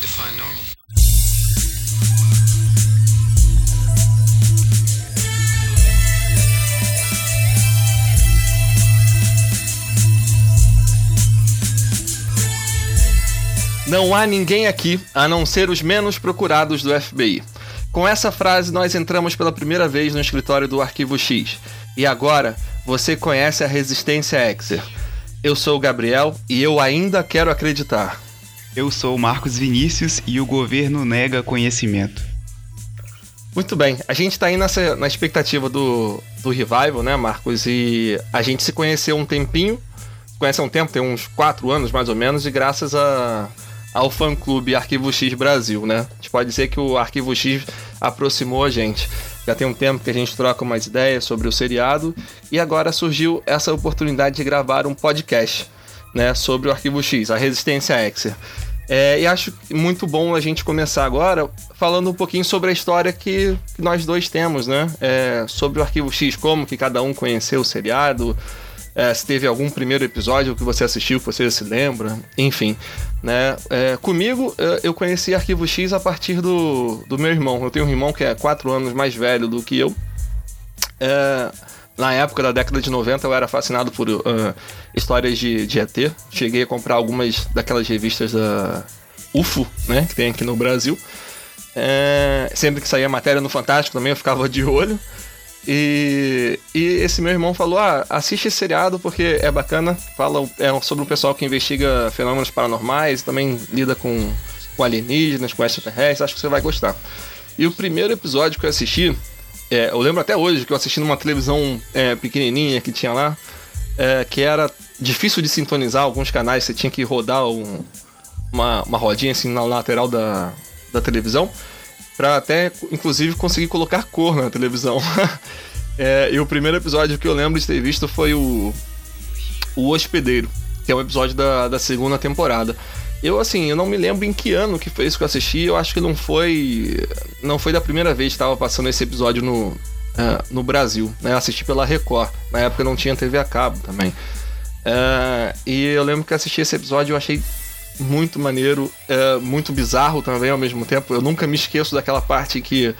define normal? Não há ninguém aqui a não ser os menos procurados do FBI. Com essa frase, nós entramos pela primeira vez no escritório do Arquivo X. E agora, você conhece a Resistência Exer. Eu sou o Gabriel e eu ainda quero acreditar. Eu sou o Marcos Vinícius e o governo nega conhecimento. Muito bem, a gente tá aí nessa, na expectativa do, do revival, né, Marcos? E a gente se conheceu um tempinho, conhece há um tempo, tem uns quatro anos mais ou menos, e graças a, ao fã-clube Arquivo X Brasil, né? A gente pode dizer que o Arquivo X aproximou a gente. Já tem um tempo que a gente troca umas ideias sobre o seriado e agora surgiu essa oportunidade de gravar um podcast, né, sobre o Arquivo X, a Resistência Exer. É, e acho muito bom a gente começar agora falando um pouquinho sobre a história que, nós dois temos, né? É, sobre o Arquivo X, como que cada um conheceu o seriado, é, se teve algum primeiro episódio que você assistiu, que você se lembra, enfim. Né? É, comigo, é, eu conheci Arquivo X a partir do, do meu irmão. Eu tenho um irmão que é quatro anos mais velho do que eu. É, na época da década de 90 eu era fascinado por uh, histórias de, de ET. Cheguei a comprar algumas daquelas revistas da UFO, né, que tem aqui no Brasil. É, sempre que saía matéria no Fantástico também eu ficava de olho. E, e esse meu irmão falou: Ah, assiste esse seriado porque é bacana. Fala é sobre um pessoal que investiga fenômenos paranormais, também lida com, com alienígenas, com extraterrestres. Acho que você vai gostar. E o primeiro episódio que eu assisti, é, eu lembro até hoje que eu assisti numa televisão é, pequenininha que tinha lá, é, que era difícil de sintonizar alguns canais, você tinha que rodar um, uma, uma rodinha assim na lateral da, da televisão para até, inclusive, conseguir colocar cor na televisão. é, e o primeiro episódio que eu lembro de ter visto foi o, o Hospedeiro, que é um episódio da, da segunda temporada. Eu, assim, eu não me lembro em que ano que foi isso que eu assisti. Eu acho que não foi. Não foi da primeira vez que estava passando esse episódio no, uh, no Brasil. Né? Assisti pela Record. Na época não tinha TV a cabo também. Uh, e eu lembro que assisti esse episódio eu achei muito maneiro, é muito bizarro também ao mesmo tempo. Eu nunca me esqueço daquela parte que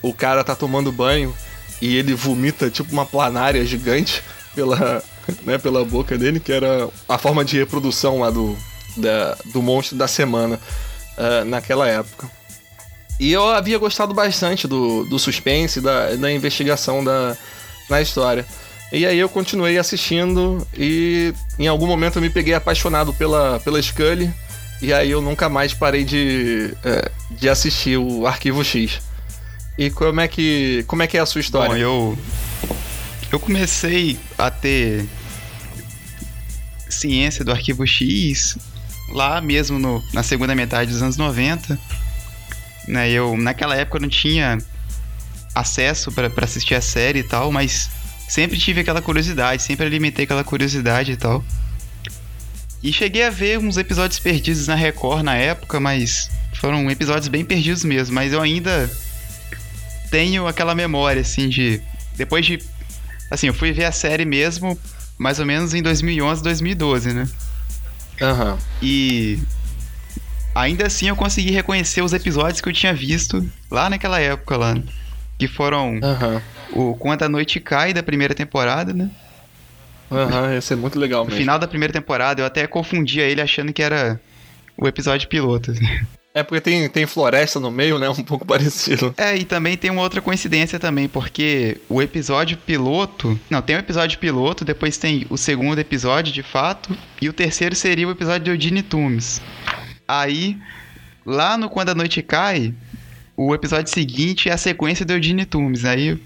o cara tá tomando banho e ele vomita tipo uma planária gigante pela, né, pela boca dele, que era a forma de reprodução lá do, da, do monstro da semana uh, naquela época. E eu havia gostado bastante do, do suspense, da, da investigação da, na história. E aí eu continuei assistindo e em algum momento eu me peguei apaixonado pela, pela Scully. E aí eu nunca mais parei de, é, de assistir o Arquivo X. E como é que, como é, que é a sua história? Bom, eu, eu comecei a ter ciência do Arquivo X lá mesmo no, na segunda metade dos anos 90. Né, eu, naquela época eu não tinha acesso para assistir a série e tal, mas sempre tive aquela curiosidade, sempre alimentei aquela curiosidade e tal. E cheguei a ver uns episódios perdidos na Record na época, mas foram episódios bem perdidos mesmo. Mas eu ainda tenho aquela memória, assim, de. Depois de. Assim, eu fui ver a série mesmo mais ou menos em 2011, 2012, né? Uhum. E. Ainda assim eu consegui reconhecer os episódios que eu tinha visto lá naquela época lá. Que foram uhum. o Quando a Noite Cai da primeira temporada, né? Aham, uhum, ia ser muito legal mesmo. No final da primeira temporada, eu até confundia ele achando que era o episódio piloto. É porque tem, tem floresta no meio, né? Um pouco parecido. É, e também tem uma outra coincidência também, porque o episódio piloto. Não, tem o episódio piloto, depois tem o segundo episódio de fato, e o terceiro seria o episódio de Eugene Toomes. Aí, lá no Quando a Noite Cai, o episódio seguinte é a sequência do Eugene Toomes. Aí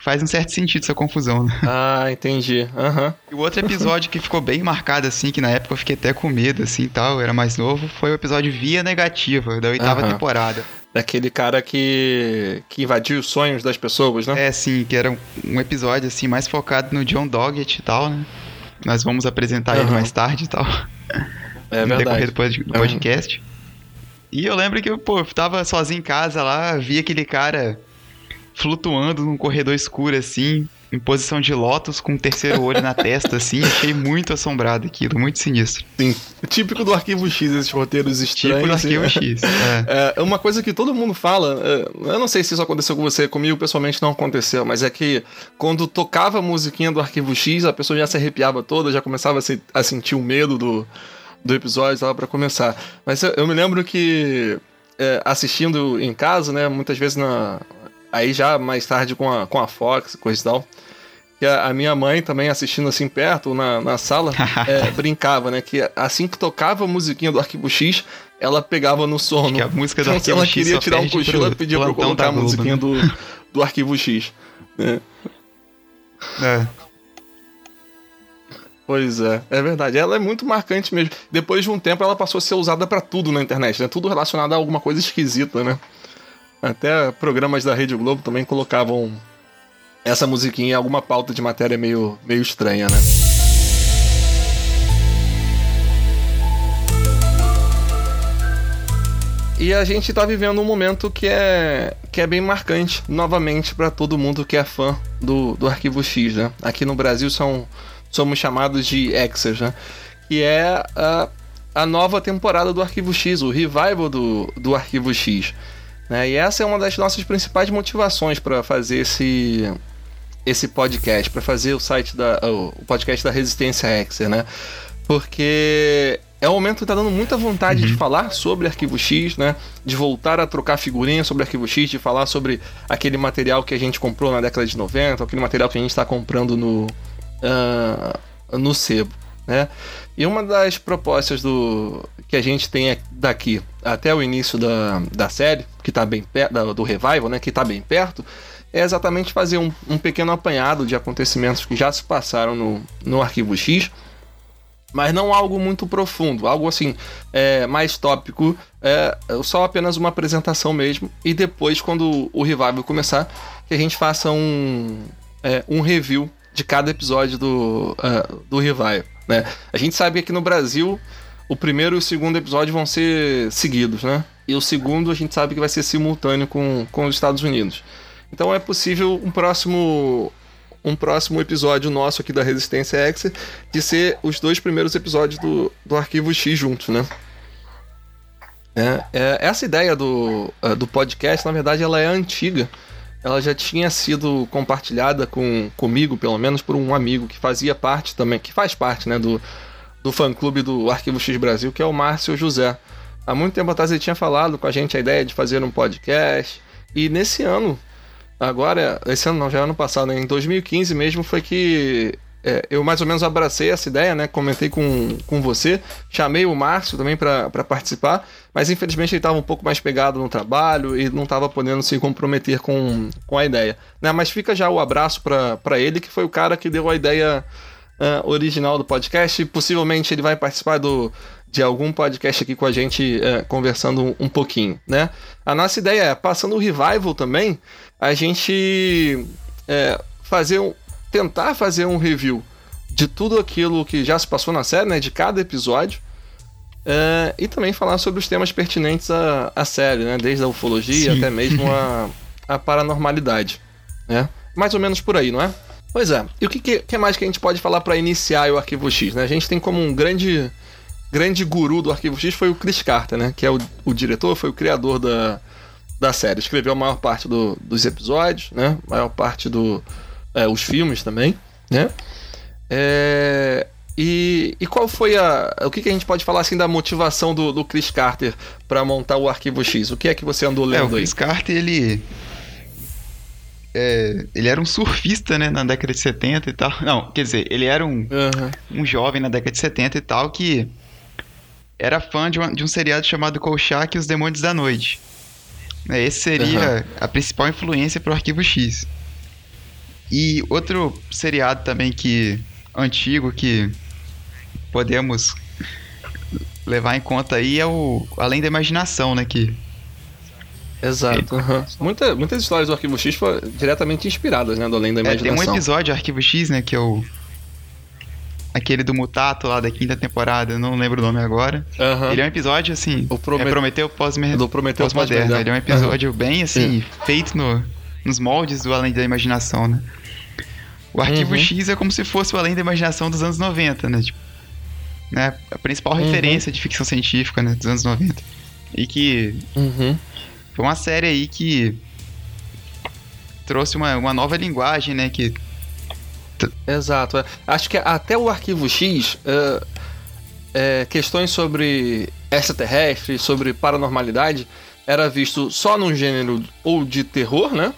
faz um certo sentido essa confusão, né? Ah, entendi. Uhum. E o outro episódio que ficou bem marcado, assim, que na época eu fiquei até com medo, assim, tal, era mais novo, foi o episódio Via Negativa, da oitava uhum. temporada. Daquele cara que, que invadiu os sonhos das pessoas, né? É, sim, que era um, episódio, assim, mais focado no John Doggett e tal, né? Nós vamos apresentar uhum. ele mais tarde e tal. É no verdade. decorrer do podcast. E eu lembro que eu, pô, eu tava sozinho em casa lá, vi aquele cara flutuando num corredor escuro assim. em posição de lótus com o terceiro olho na testa, assim. Achei muito assombrado aquilo, muito sinistro. Sim, típico do Arquivo X, esses roteiros estranhos. Típico do Arquivo X. É. é. uma coisa que todo mundo fala, é, eu não sei se isso aconteceu com você, comigo pessoalmente não aconteceu, mas é que quando tocava a musiquinha do Arquivo X, a pessoa já se arrepiava toda, já começava a, se, a sentir o medo do, do episódio lá para começar. Mas eu, eu, me lembro que é, assistindo em casa, né, muitas vezes na aí já mais tarde com a, com a Fox, coisa e tal, que a, a, minha mãe também assistindo assim perto na, na sala é, brincava, né? Que assim que tocava a musiquinha do Arquivo X, ela pegava no sono. Que a música do então, se ela queria tirar um cochilo, ela pedia pra colocar a musiquinha né? do, do Arquivo X. Né? É. Pois é, é verdade. Ela é muito marcante mesmo. Depois de um tempo, ela passou a ser usada para tudo na internet, né? Tudo relacionado a alguma coisa esquisita, né? Até programas da Rede Globo também colocavam essa musiquinha em alguma pauta de matéria meio, meio estranha, né? E a gente tá vivendo um momento que é, que é bem marcante, novamente, para todo mundo que é fã do, do Arquivo X, né? Aqui no Brasil são, somos chamados de Exers, né? Que é a, a nova temporada do Arquivo X, o revival do, do Arquivo X. Né? E essa é uma das nossas principais motivações para fazer esse, esse podcast, para fazer o site da o podcast da Resistência Hexer, né? Porque é um momento que tá dando muita vontade uhum. de falar sobre Arquivo X, né? De voltar a trocar figurinhas sobre Arquivo X, de falar sobre aquele material que a gente comprou na década de 90, aquele material que a gente está comprando no, uh, no sebo, né? E uma das propostas do que a gente tem daqui até o início da, da série, que está bem perto, do revival, né? Que está bem perto, é exatamente fazer um, um pequeno apanhado de acontecimentos que já se passaram no, no Arquivo X, mas não algo muito profundo, algo assim, é, mais tópico, é, só apenas uma apresentação mesmo, e depois, quando o revival começar, que a gente faça um, é, um review de cada episódio do, uh, do revival. Né? A gente sabe que aqui no Brasil o primeiro e o segundo episódio vão ser seguidos, né? E o segundo a gente sabe que vai ser simultâneo com, com os Estados Unidos. Então é possível um próximo um próximo episódio nosso aqui da Resistência X de ser os dois primeiros episódios do, do Arquivo X juntos, né? É, é, essa ideia do, uh, do podcast, na verdade, ela é antiga. Ela já tinha sido compartilhada com, comigo, pelo menos, por um amigo que fazia parte também, que faz parte, né, do, do fã-clube do Arquivo X Brasil, que é o Márcio José. Há muito tempo atrás ele tinha falado com a gente a ideia de fazer um podcast. E nesse ano, Agora, esse ano não, já é ano passado, né? Em 2015 mesmo foi que é, eu mais ou menos abracei essa ideia, né? Comentei com, com você, chamei o Márcio também para participar, mas infelizmente ele estava um pouco mais pegado no trabalho e não estava podendo se comprometer com, com a ideia. Né? Mas fica já o abraço para ele, que foi o cara que deu a ideia uh, original do podcast. E possivelmente ele vai participar do, de algum podcast aqui com a gente uh, conversando um, um pouquinho, né? A nossa ideia é, passando o revival também, a gente é, fazer um, tentar fazer um review de tudo aquilo que já se passou na série, né, de cada episódio, é, e também falar sobre os temas pertinentes à, à série, né, desde a ufologia Sim. até mesmo a, a paranormalidade, né? Mais ou menos por aí, não é? Pois é. E o que, que mais que a gente pode falar para iniciar o Arquivo X? Né? A gente tem como um grande grande guru do Arquivo X foi o Chris Carter, né? Que é o, o diretor, foi o criador da, da série. Escreveu a maior parte do, dos episódios, né? A maior parte dos é, os filmes também, né? É, e, e, qual foi a. O que, que, a gente pode falar assim da motivação do, do Chris Carter para montar o Arquivo X? O que é que você andou lendo é, o Chris aí? Carter, ele. É, ele era um surfista, né, na década de 70 e tal. Não, quer dizer, ele era um, uhum. um jovem na década de 70 e tal que era fã de, uma, de um seriado chamado Kolchak e os Demônios da Noite. Né, esse seria uhum. a principal influência para o Arquivo X. E outro seriado também que antigo que podemos levar em conta aí é o Além da Imaginação, né? Que Exato. Uhum. Muita, muitas histórias do Arquivo X foram diretamente inspiradas, né? Do Além da Imaginação. É, tem um episódio Arquivo X, né? Que é o. Aquele do Mutato lá da quinta temporada, não lembro o nome agora. Uhum. Ele é um episódio, assim. O Promet... é Prometeu pós-moderno. Do. Pós Ele é um episódio uhum. bem, assim, Sim. feito no, nos moldes do Além da Imaginação, né? O Arquivo uhum. X é como se fosse o Além da Imaginação dos anos 90, né? Tipo, né? A principal uhum. referência de ficção científica né? dos anos 90. E que uhum. foi uma série aí que trouxe uma, uma nova linguagem, né? Que... Exato. É. Acho que até o Arquivo X, uh, é, questões sobre extraterrestre, sobre paranormalidade, era visto só num gênero ou de terror, né?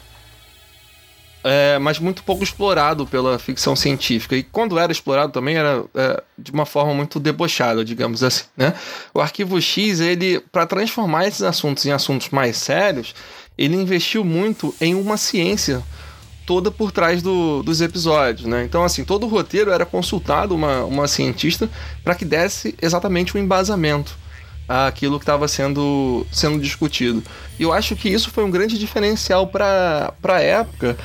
É, mas muito pouco explorado pela ficção científica. E quando era explorado também era é, de uma forma muito debochada, digamos assim, né? O Arquivo X, ele, para transformar esses assuntos em assuntos mais sérios, ele investiu muito em uma ciência toda por trás do, dos episódios, né? Então, assim, todo o roteiro era consultado uma, uma cientista para que desse exatamente o um embasamento àquilo que estava sendo, sendo discutido. E eu acho que isso foi um grande diferencial para a época,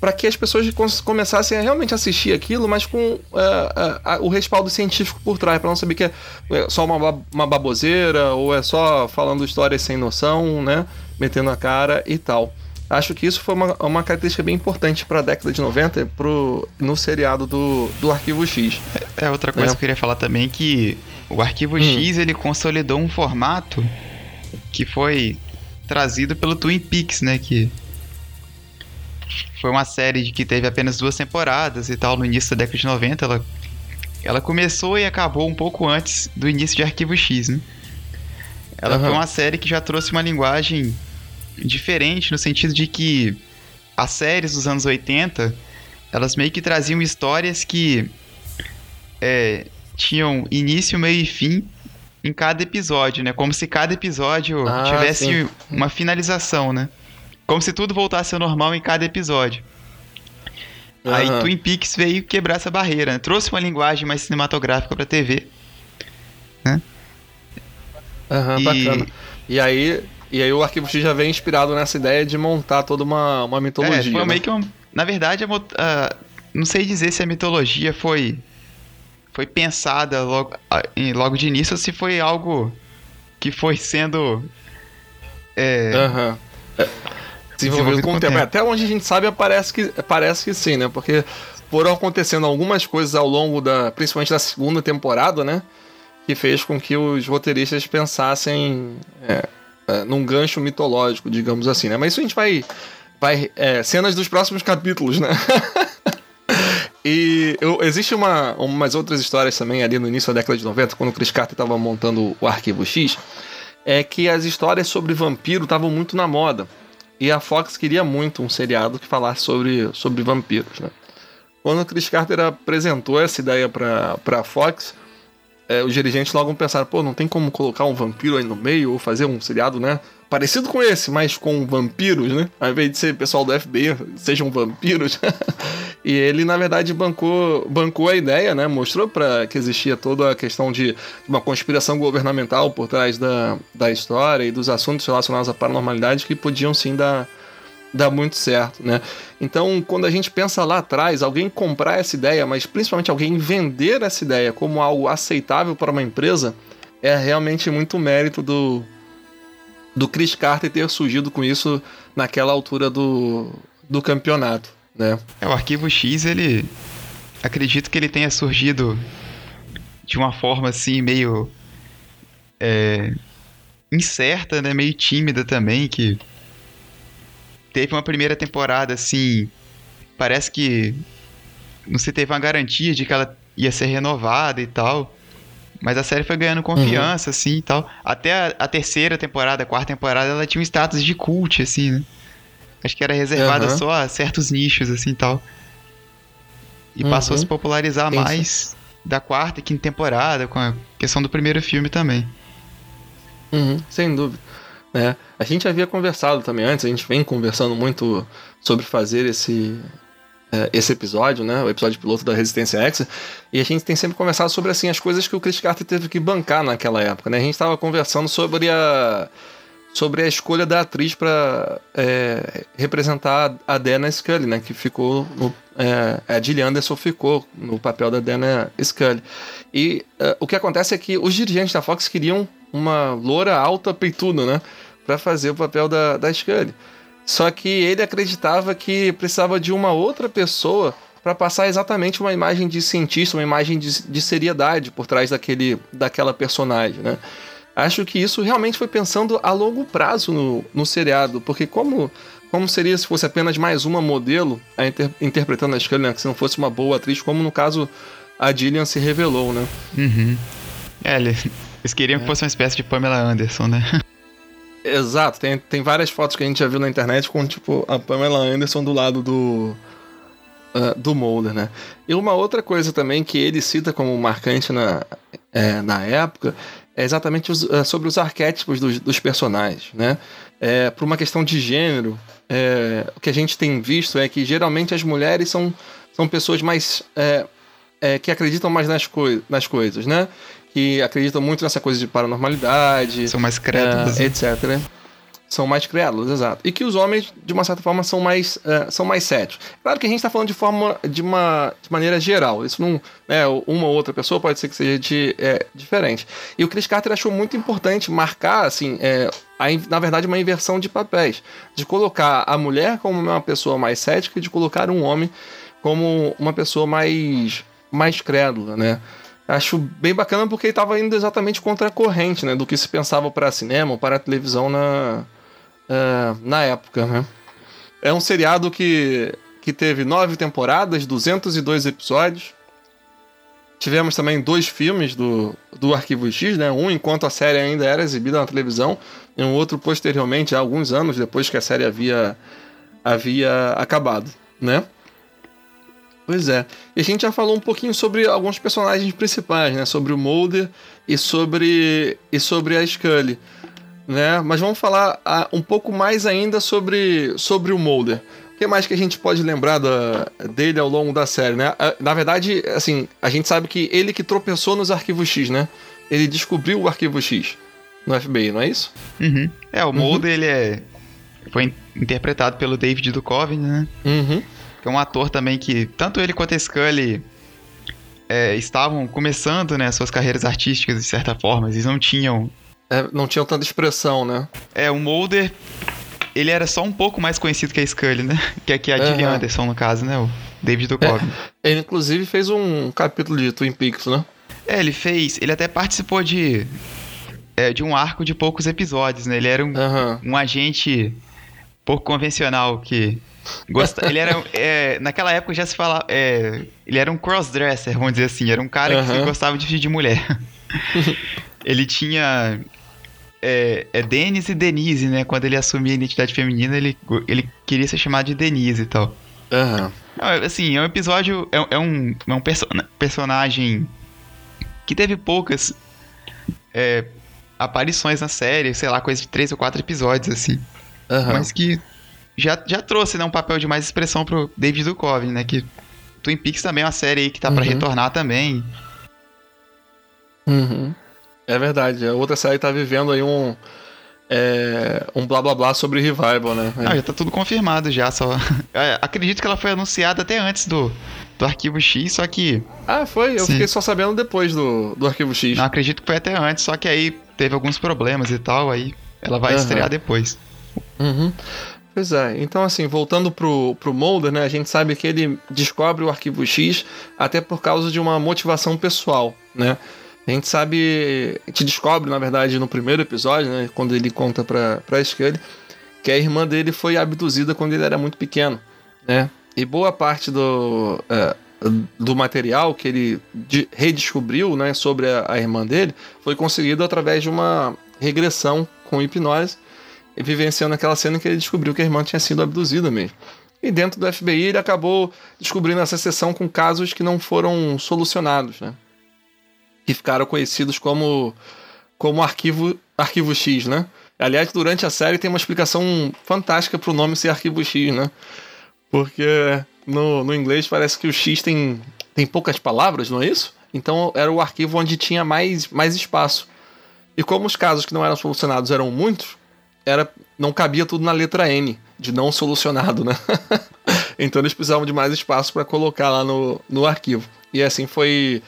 para que as pessoas começassem a realmente assistir aquilo, mas com uh, uh, uh, o respaldo científico por trás, para não saber que é, é só uma, uma baboseira ou é só falando histórias sem noção, né? Metendo a cara e tal. Acho que isso foi uma, uma característica bem importante para a década de 90 pro, no seriado do, do Arquivo X. É, é outra coisa é. que eu queria falar também que o Arquivo hum. X ele consolidou um formato que foi trazido pelo Twin Peaks, né? Que foi uma série que teve apenas duas temporadas e tal no início da década de 90. Ela, ela começou e acabou um pouco antes do início de Arquivo X, né? Ela uhum. foi uma série que já trouxe uma linguagem diferente no sentido de que as séries dos anos 80 elas meio que traziam histórias que é, tinham início, meio e fim em cada episódio, né? Como se cada episódio ah, tivesse sim. uma finalização, né? Como se tudo voltasse ao normal em cada episódio. Uhum. Aí Twin Peaks veio quebrar essa barreira, né? trouxe uma linguagem mais cinematográfica pra TV. Né? Aham, uhum, e... bacana. E aí, e aí o Arquivo X já vem inspirado nessa ideia de montar toda uma, uma mitologia. É, foi né? meio que um, Na verdade, a, não sei dizer se a mitologia foi foi pensada logo, logo de início ou se foi algo que foi sendo é, uhum. É, desenvolvido com o tempo. tempo. Até onde a gente sabe parece que, parece que sim, né? Porque foram acontecendo algumas coisas ao longo da, principalmente da segunda temporada, né? Que fez com que os roteiristas pensassem é, é, num gancho mitológico, digamos assim, né? Mas isso a gente vai. vai é, cenas dos próximos capítulos, né? e eu, existe uma, umas outras histórias também ali no início da década de 90, quando o Chris Carter estava montando o Arquivo X, é que as histórias sobre vampiro estavam muito na moda. E a Fox queria muito um seriado que falasse sobre, sobre vampiros, né? Quando o Chris Carter apresentou essa ideia para a Fox, é, os dirigentes logo pensaram, pô, não tem como colocar um vampiro aí no meio ou fazer um seriado, né? Parecido com esse, mas com vampiros, né? Ao invés de ser pessoal do FBI, sejam vampiros. e ele, na verdade, bancou, bancou a ideia, né? Mostrou para que existia toda a questão de uma conspiração governamental por trás da, da história e dos assuntos relacionados à paranormalidade que podiam sim dar dá muito certo, né? Então, quando a gente pensa lá atrás, alguém comprar essa ideia, mas principalmente alguém vender essa ideia como algo aceitável para uma empresa, é realmente muito mérito do do Chris Carter ter surgido com isso naquela altura do, do campeonato, né? É, o Arquivo X, ele acredito que ele tenha surgido de uma forma assim meio é, incerta, né, meio tímida também, que teve uma primeira temporada assim. Parece que não se teve uma garantia de que ela ia ser renovada e tal. Mas a série foi ganhando confiança, uhum. assim e tal. Até a, a, terceira temporada, a quarta temporada, ela tinha um status de cult, assim, né? Acho que era reservada uhum. só a certos nichos, assim e tal. E uhum. passou a se popularizar mais da quarta e quinta temporada, com a questão do primeiro filme também. Uhum, sem dúvida. É, a gente havia conversado também antes, a gente vem conversando muito sobre fazer esse, esse episódio, né? O episódio piloto da Resistência X. E a gente tem sempre conversado sobre assim, as coisas que o Chris Carter teve que bancar naquela época, né? A gente estava conversando sobre a, sobre a escolha da atriz para é, representar a Dana Scully, né? Que ficou no, é, a Gillian Anderson ficou no papel da Dana Scully. E é, o que acontece é que os dirigentes da Fox queriam uma loura alta peituda, né? Para fazer o papel da, da Scully. Só que ele acreditava que precisava de uma outra pessoa para passar exatamente uma imagem de cientista, uma imagem de, de seriedade por trás daquele, daquela personagem, né? Acho que isso realmente foi pensando a longo prazo no, no seriado, porque como, como seria se fosse apenas mais uma modelo a inter, interpretando a Scully, né? Se não fosse uma boa atriz, como no caso a Gillian se revelou, né? Uhum. É, eles queriam é. que fosse uma espécie de Pamela Anderson, né? Exato, tem, tem várias fotos que a gente já viu na internet com, tipo, a Pamela Anderson do lado do. Uh, do Mulder, né? E uma outra coisa também que ele cita como marcante na, é, na época é exatamente os, uh, sobre os arquétipos dos, dos personagens, né? É, por uma questão de gênero, é, o que a gente tem visto é que geralmente as mulheres são, são pessoas mais. É, é que acreditam mais nas, coi nas coisas, né? Que acreditam muito nessa coisa de paranormalidade. São mais crédulos. Uh, etc. São mais crédulos, exato. E que os homens, de uma certa forma, são mais, uh, são mais céticos. Claro que a gente está falando de forma de uma de maneira geral. Isso não. Né, uma ou outra pessoa pode ser que seja de, é, diferente. E o Chris Carter achou muito importante marcar, assim, é, a, na verdade, uma inversão de papéis. De colocar a mulher como uma pessoa mais cética e de colocar um homem como uma pessoa mais, mais crédula, né? Acho bem bacana porque ele estava indo exatamente contra a corrente, né? Do que se pensava para cinema ou para televisão na, uh, na época, né? É um seriado que, que teve nove temporadas, 202 episódios. Tivemos também dois filmes do, do Arquivo X, né? Um enquanto a série ainda era exibida na televisão, e um outro posteriormente, alguns anos depois que a série havia, havia acabado, né? Pois é. E a gente já falou um pouquinho sobre alguns personagens principais, né? Sobre o Mulder e sobre, e sobre a Scully. Né? Mas vamos falar uh, um pouco mais ainda sobre, sobre o Mulder. O que mais que a gente pode lembrar da, dele ao longo da série, né? Uh, na verdade, assim, a gente sabe que ele que tropeçou nos arquivos X, né? Ele descobriu o arquivo X no FBI, não é isso? Uhum. É, o Mulder, uhum. ele é... Foi interpretado pelo David Duchovny, né? Uhum que é um ator também que tanto ele quanto a Scully é, estavam começando, né, suas carreiras artísticas de certa forma, eles não tinham é, não tinham tanta expressão, né? É, o Mulder ele era só um pouco mais conhecido que a Scully, né? Que, que a uhum. Gillian Anderson, no caso, né? O David Duchovny. É, ele, inclusive, fez um capítulo de Twin Peaks, né? É, ele fez... Ele até participou de... É, de um arco de poucos episódios, né? Ele era um, uhum. um agente pouco convencional que Gosta, ele era. É, naquela época já se falava. É, ele era um crossdresser, vamos dizer assim. Era um cara uhum. que gostava de vestir de mulher. ele tinha. É, é Denis e Denise, né? Quando ele assumia a identidade feminina, ele, ele queria ser chamado de Denise e tal. Uhum. Assim, é um episódio. É, é um, é um perso personagem que teve poucas é, aparições na série, sei lá, coisa de três ou quatro episódios, assim. Uhum. Mas que já, já trouxe né, um papel de mais expressão pro David Duchovny, né? Que Twin Peaks também é uma série aí que tá uhum. para retornar também. Uhum. É verdade. A outra série tá vivendo aí um. É, um blá blá blá sobre revival, né? Ah, já tá tudo confirmado já, só. É, acredito que ela foi anunciada até antes do, do Arquivo X, só que. Ah, foi? Eu Sim. fiquei só sabendo depois do, do Arquivo X. Não, acredito que foi até antes, só que aí teve alguns problemas e tal, aí ela vai uhum. estrear depois. Uhum. Pois é, então assim, voltando pro, pro Mulder, né, a gente sabe que ele descobre o arquivo X até por causa de uma motivação pessoal, né? A gente sabe, gente descobre, na verdade, no primeiro episódio, né, quando ele conta pra, pra Scully, que a irmã dele foi abduzida quando ele era muito pequeno, né? E boa parte do, é, do material que ele de, redescobriu, né, sobre a, a irmã dele, foi conseguido através de uma regressão com hipnose, vivenciando aquela cena que ele descobriu que a irmã tinha sido abduzida mesmo. E dentro do FBI ele acabou descobrindo essa sessão com casos que não foram solucionados, né? Que ficaram conhecidos como, como arquivo, arquivo X, né? Aliás, durante a série tem uma explicação fantástica para o nome ser arquivo X, né? Porque no, no inglês parece que o X tem, tem poucas palavras, não é isso? Então era o arquivo onde tinha mais, mais espaço. E como os casos que não eram solucionados eram muitos, era não cabia tudo na letra N, de não solucionado, né? então eles precisavam de mais espaço para colocar lá no, no arquivo. E assim foi.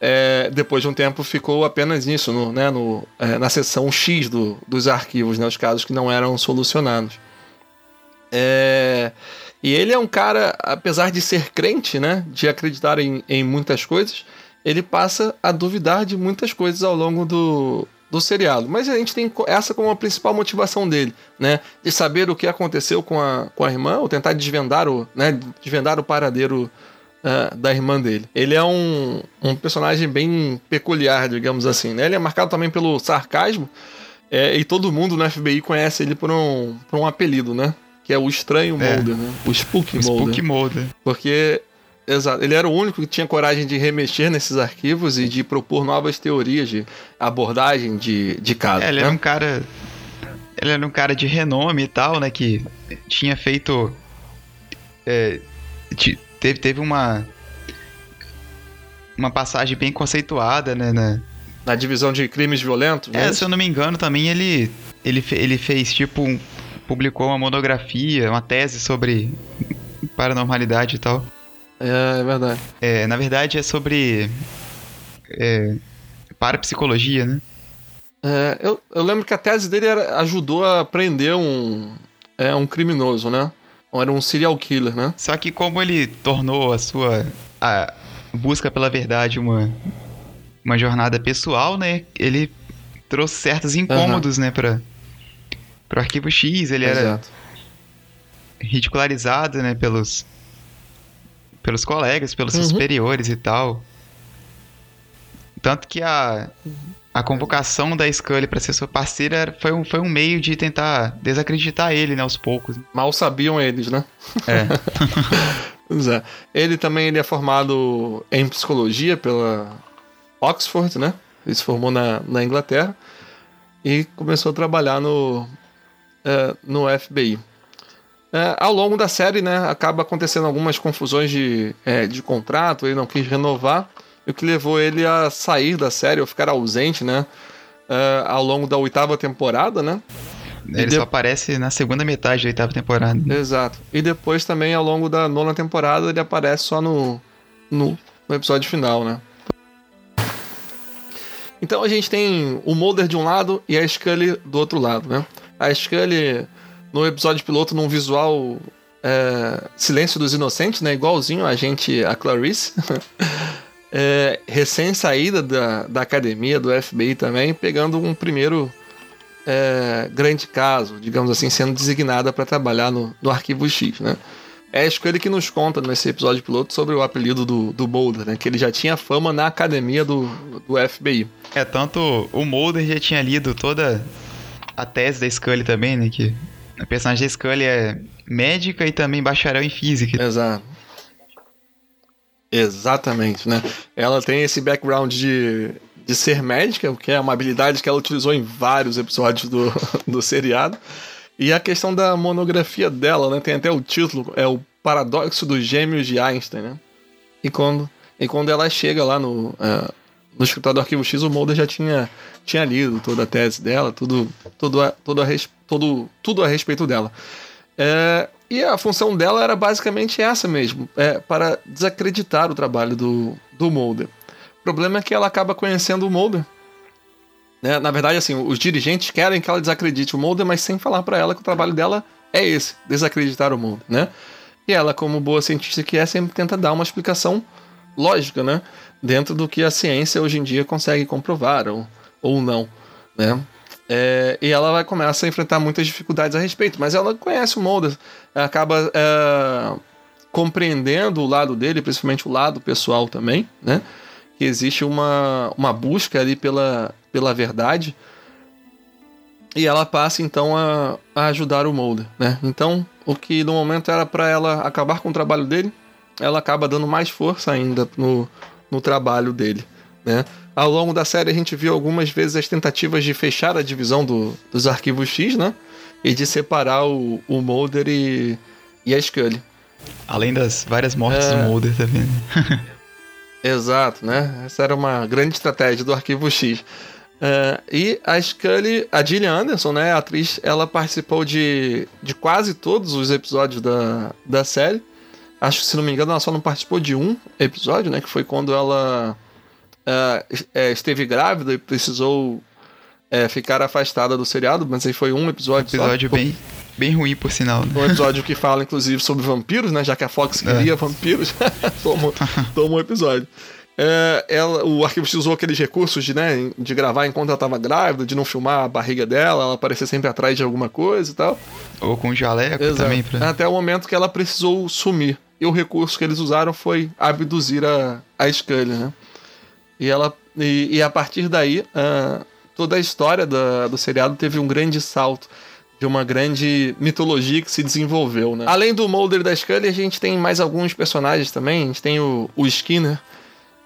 É, depois de um tempo ficou apenas nisso, no, né, no, é, na seção X do, dos arquivos, né, os casos que não eram solucionados. É, e ele é um cara, apesar de ser crente, né, de acreditar em, em muitas coisas, ele passa a duvidar de muitas coisas ao longo do, do seriado. Mas a gente tem essa como a principal motivação dele, né? De saber o que aconteceu com a, com a irmã, ou tentar desvendar o, né, desvendar o paradeiro uh, da irmã dele. Ele é um, um personagem bem peculiar, digamos assim, né? Ele é marcado também pelo sarcasmo, é, e todo mundo no FBI conhece ele por um, por um apelido, né? Que é o Estranho é. Mulder, né? O Spook o Mulder. Spook Mulder. Porque Exato. Ele era o único que tinha coragem de remexer nesses arquivos e de propor novas teorias de abordagem de, de caso. É, ele né? era um cara. Ele era um cara de renome e tal, né? Que tinha feito. É, teve, teve uma. Uma passagem bem conceituada, né? Na, na divisão de crimes violentos? É, se eu não me engano, também ele. Ele, ele fez tipo. Um, publicou uma monografia, uma tese sobre paranormalidade e tal. É, é verdade. É, na verdade é sobre. É, parapsicologia, né? É, eu, eu lembro que a tese dele era, ajudou a prender um, é, um criminoso, né? Ou era um serial killer, né? Só que como ele tornou a sua a busca pela verdade uma, uma jornada pessoal, né? Ele trouxe certos incômodos, uhum. né, para pro arquivo X, ele Exato. era ridicularizado, né, pelos pelos colegas, pelos uhum. superiores e tal. Tanto que a, a convocação da Scully para ser sua parceira foi um, foi um meio de tentar desacreditar ele, né, aos poucos. Mal sabiam eles, né? É. pois é. Ele também ele é formado em psicologia pela Oxford, né? Ele se formou na, na Inglaterra e começou a trabalhar no, é, no FBI. É, ao longo da série, né, acaba acontecendo algumas confusões de, é, de contrato, ele não quis renovar, o que levou ele a sair da série, ou ficar ausente, né, é, ao longo da oitava temporada, né. Ele de... só aparece na segunda metade da oitava temporada. Exato. E depois também, ao longo da nona temporada, ele aparece só no, no, no episódio final, né. Então a gente tem o Mulder de um lado e a Scully do outro lado, né. A Scully no episódio piloto num visual é, Silêncio dos Inocentes, né? Igualzinho a gente, a Clarice. é, Recém-saída da, da academia, do FBI também, pegando um primeiro é, grande caso, digamos assim, sendo designada para trabalhar no, no Arquivo X, né? É a que nos conta nesse episódio piloto sobre o apelido do, do Mulder, né? Que ele já tinha fama na academia do, do FBI. É, tanto o Mulder já tinha lido toda a tese da Scully também, né? Que a personagem da Scully é médica e também bacharel em física. Exato. Exatamente, né? Ela tem esse background de, de ser médica, que é uma habilidade que ela utilizou em vários episódios do, do seriado. E a questão da monografia dela, né? Tem até o título, é o Paradoxo dos Gêmeos de Einstein, né? E quando, e quando ela chega lá no, uh, no escritório do Arquivo X, o Mulder já tinha, tinha lido toda a tese dela, tudo, tudo, a, tudo, a, tudo, tudo a respeito dela. É, e a função dela era basicamente essa mesmo, é, para desacreditar o trabalho do, do Mulder. O problema é que ela acaba conhecendo o Mulder. Né? Na verdade, assim, os dirigentes querem que ela desacredite o Mulder, mas sem falar para ela que o trabalho dela é esse, desacreditar o Mulder, né? E ela, como boa cientista que é, sempre tenta dar uma explicação lógica, né? dentro do que a ciência hoje em dia consegue comprovar ou, ou não, né? É, e ela vai começar a enfrentar muitas dificuldades a respeito, mas ela conhece o Mulder, acaba é, compreendendo o lado dele, principalmente o lado pessoal também, né? Que existe uma, uma busca ali pela, pela verdade. E ela passa então a, a ajudar o Mulder, né? Então, o que no momento era para ela acabar com o trabalho dele, ela acaba dando mais força ainda no, no trabalho dele. Né? Ao longo da série a gente viu algumas vezes as tentativas de fechar a divisão do, dos arquivos X, né? E de separar o, o Mulder e, e a Scully. Além das várias mortes é... do Mulder também. Né? Exato, né? Essa era uma grande estratégia do arquivo X. Uh, e a Scully, a Gillian Anderson, né, a atriz, ela participou de, de quase todos os episódios da, da série. Acho que, se não me engano, ela só não participou de um episódio, né? Que foi quando ela uh, esteve grávida e precisou uh, ficar afastada do seriado, mas aí foi um episódio. Episódio só. bem. bem ruim, por sinal. Né? Um episódio que fala, inclusive, sobre vampiros, né? Já que a Fox queria é. vampiros. toma, toma um episódio. É, ela, o Arquivo X usou aqueles recursos de, né, de gravar enquanto ela estava grávida, de não filmar a barriga dela, ela aparecer sempre atrás de alguma coisa e tal. Ou com jaleco Exato. também. Pra... Até o momento que ela precisou sumir. E o recurso que eles usaram foi abduzir a, a Scully, né? E, ela, e, e a partir daí, uh, toda a história da, do seriado teve um grande salto de uma grande mitologia que se desenvolveu, né? Além do Mulder e da Scully, a gente tem mais alguns personagens também. A gente tem o, o Skinner,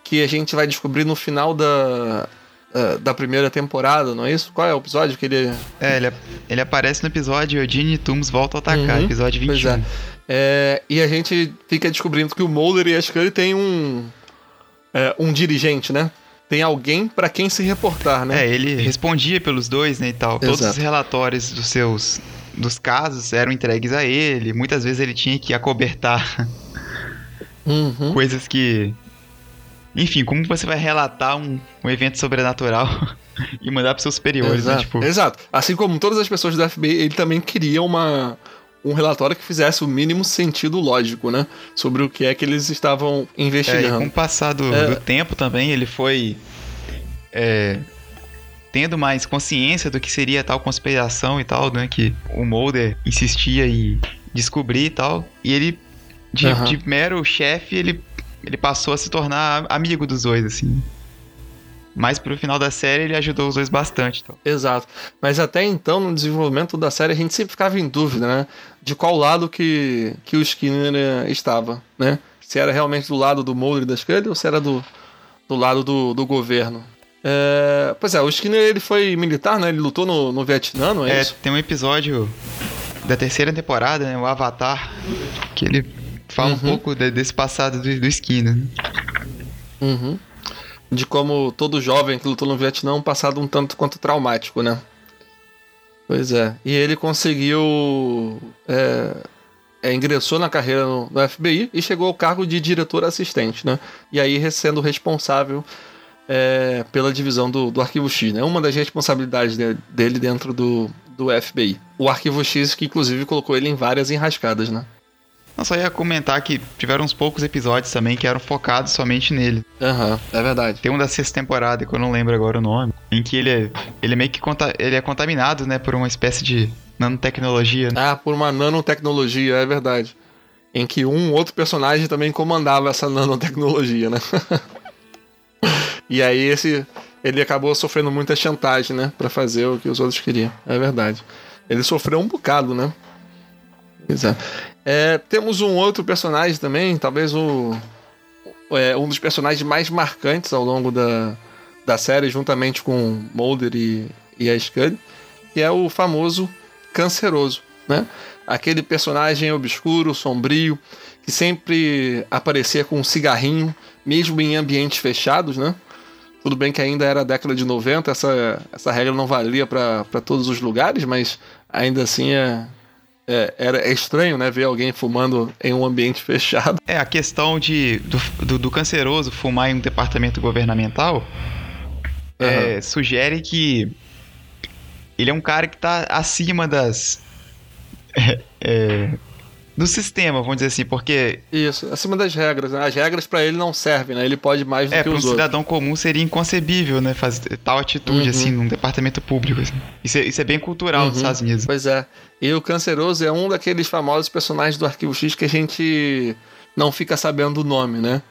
que a gente vai descobrir no final da, uh, da primeira temporada, não é isso? Qual é o episódio que ele... É, ele, ele aparece no episódio Eugene e Tooms voltam a atacar, uhum, episódio 21. Pois é. é. E a gente fica descobrindo que o Mulder e a Scully têm um, é, um dirigente, né? Tem alguém para quem se reportar, né? É, ele respondia pelos dois, né, e tal. Exato. Todos os relatórios dos seus dos casos eram entregues a ele. Muitas vezes ele tinha que acobertar uhum. coisas que enfim, como você vai relatar um, um evento sobrenatural e mandar para seus superiores, Exato. né? Tipo... Exato. Assim como todas as pessoas do FBI, ele também queria uma, um relatório que fizesse o mínimo sentido lógico, né? Sobre o que é que eles estavam investigando. É, com o passar do, é... do tempo também, ele foi é, tendo mais consciência do que seria tal conspiração e tal, né? Que o Mulder insistia em descobrir e tal. E ele, de, uhum. de mero chefe, ele ele passou a se tornar amigo dos dois, assim. Mas pro final da série ele ajudou os dois bastante. Então. Exato. Mas até então, no desenvolvimento da série, a gente sempre ficava em dúvida, né? De qual lado que, que o Skinner eh, estava, né? Se era realmente do lado do Mulder e da Scully ou se era do, do lado do, do governo. É, pois é, o Skinner ele foi militar, né? Ele lutou no, no Vietnã, não é, é isso? tem um episódio da terceira temporada, né? O Avatar, que ele Fala uhum. um pouco de, desse passado do, do Skinner. Né? Uhum. De como todo jovem que lutou no Vietnã um passado um tanto quanto traumático, né? Pois é. E ele conseguiu. É, é, ingressou na carreira no, no, FBI e chegou ao cargo de diretor assistente, né? E aí sendo responsável é, pela divisão do, do Arquivo X, né? Uma das responsabilidades de, dele dentro do, do FBI. O Arquivo X, que inclusive colocou ele em várias enrascadas, né? Eu só ia comentar que tiveram uns poucos episódios também que eram focados somente nele. Aham, uhum, é verdade. Tem um da sexta temporada, que eu não lembro agora o nome, em que ele é, ele é meio que conta, ele é contaminado, né, por uma espécie de nanotecnologia. Né? Ah, por uma nanotecnologia, é verdade. Em que um outro personagem também comandava essa nanotecnologia, né? e aí esse ele acabou sofrendo muita chantagem, né, para fazer o que os outros queriam. É verdade. Ele sofreu um bocado, né? Exato. É, temos um outro personagem também, talvez o, é, um dos personagens mais marcantes ao longo da, da série, juntamente com Mulder e, e a Scully, que é o famoso Canceroso, né? Aquele personagem obscuro, sombrio, que sempre aparecia com um cigarrinho, mesmo em ambientes fechados, né? Tudo bem que ainda era a década de 90, essa, essa regra não valia para todos os lugares, mas ainda assim é, é, era, é estranho, né, ver alguém fumando em um ambiente fechado. É, a questão de, do, do, do canceroso fumar em um departamento governamental uhum. é, sugere que ele é um cara que está acima das. É, do sistema, vamos dizer assim, porque. Isso, acima das regras. Né? As regras para ele não servem, né? Ele pode mais do é, que os outros. É, para um cidadão comum seria inconcebível, né? Fazer tal atitude, uhum. assim, num departamento público. Assim. Isso, é, isso é bem cultural uhum. nos Estados Unidos. Pois é. E o Canceroso é um daqueles famosos personagens do Arquivo X que a gente não fica sabendo o nome, né?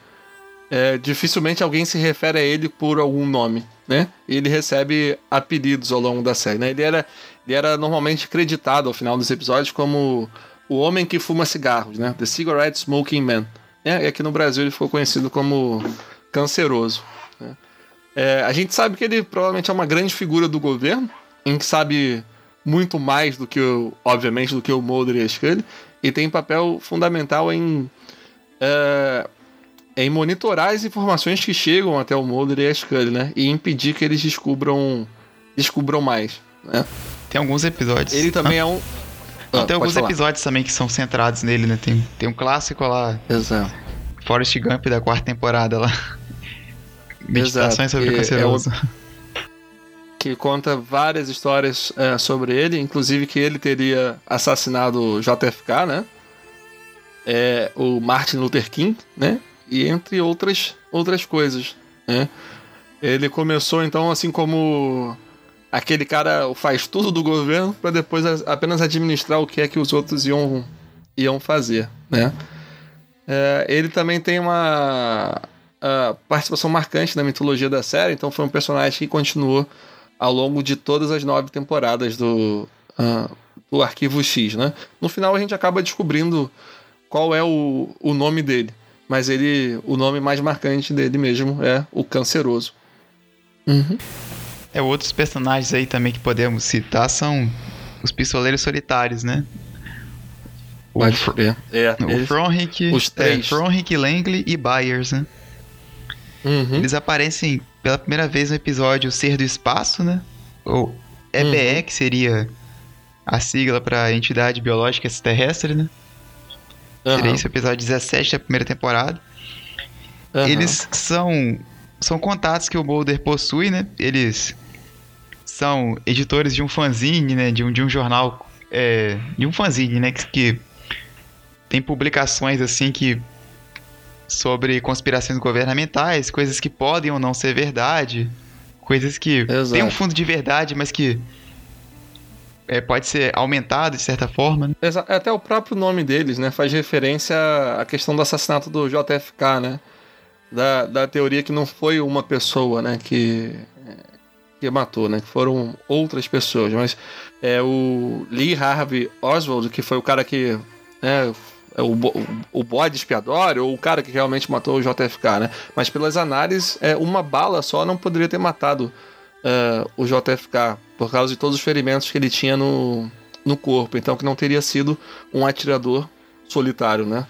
É, dificilmente alguém se refere a ele por algum nome, né? E ele recebe apelidos ao longo da série, né? Ele era, ele era normalmente creditado ao final dos episódios como o Homem que Fuma Cigarros, né? The Cigarette Smoking Man. É, e aqui no Brasil ele ficou conhecido como Canceroso. Né? É, a gente sabe que ele provavelmente é uma grande figura do governo, em que sabe muito mais do que, o, obviamente, do que o Mulder e a Scully, e tem papel fundamental em, é, em monitorar as informações que chegam até o Mulder e a Scully, né? E impedir que eles descubram, descubram mais, né? Tem alguns episódios. Ele também ah. é um ah, tem alguns falar. episódios também que são centrados nele, né? Tem, tem um clássico lá. Exato. Forrest Gump da quarta temporada lá. Meditações sobre o canceroso. É, que conta várias histórias é, sobre ele, inclusive que ele teria assassinado o JFK, né? É, o Martin Luther King, né? E entre outras, outras coisas, né? Ele começou então assim como aquele cara faz tudo do governo para depois apenas administrar o que é que os outros iam, iam fazer, né? É, ele também tem uma participação marcante na mitologia da série, então foi um personagem que continuou ao longo de todas as nove temporadas do, uh, do Arquivo X, né? No final a gente acaba descobrindo qual é o, o nome dele, mas ele, o nome mais marcante dele mesmo é o Canceroso. Uhum. É, outros personagens aí também que podemos citar são os Pistoleiros Solitários, né? O, Pode é, o eles, Fronric, os três. É, Fronric, Langley e Byers, né? Uhum. Eles aparecem pela primeira vez no episódio Ser do Espaço, né? Ou EBE, uhum. que seria a sigla para Entidade Biológica Extraterrestre, né? Uhum. Seria esse episódio 17 da primeira temporada. Uhum. Eles são são contatos que o Mulder possui, né? Eles são editores de um fanzine, né? De um, de um jornal, é, de um fanzine, né? Que, que tem publicações assim que sobre conspirações governamentais, coisas que podem ou não ser verdade, coisas que Exato. tem um fundo de verdade, mas que é, pode ser aumentado de certa forma. Né? Exato. Até o próprio nome deles, né, faz referência à questão do assassinato do JFK, né? Da, da teoria que não foi uma pessoa, né, que que matou, né? Que foram outras pessoas, mas é o Lee Harvey Oswald, que foi o cara que né, é o, o bode expiatório ou o cara que realmente matou o JFK, né? Mas pelas análises, é, uma bala só não poderia ter matado uh, o JFK, por causa de todos os ferimentos que ele tinha no, no corpo. Então que não teria sido um atirador solitário, né?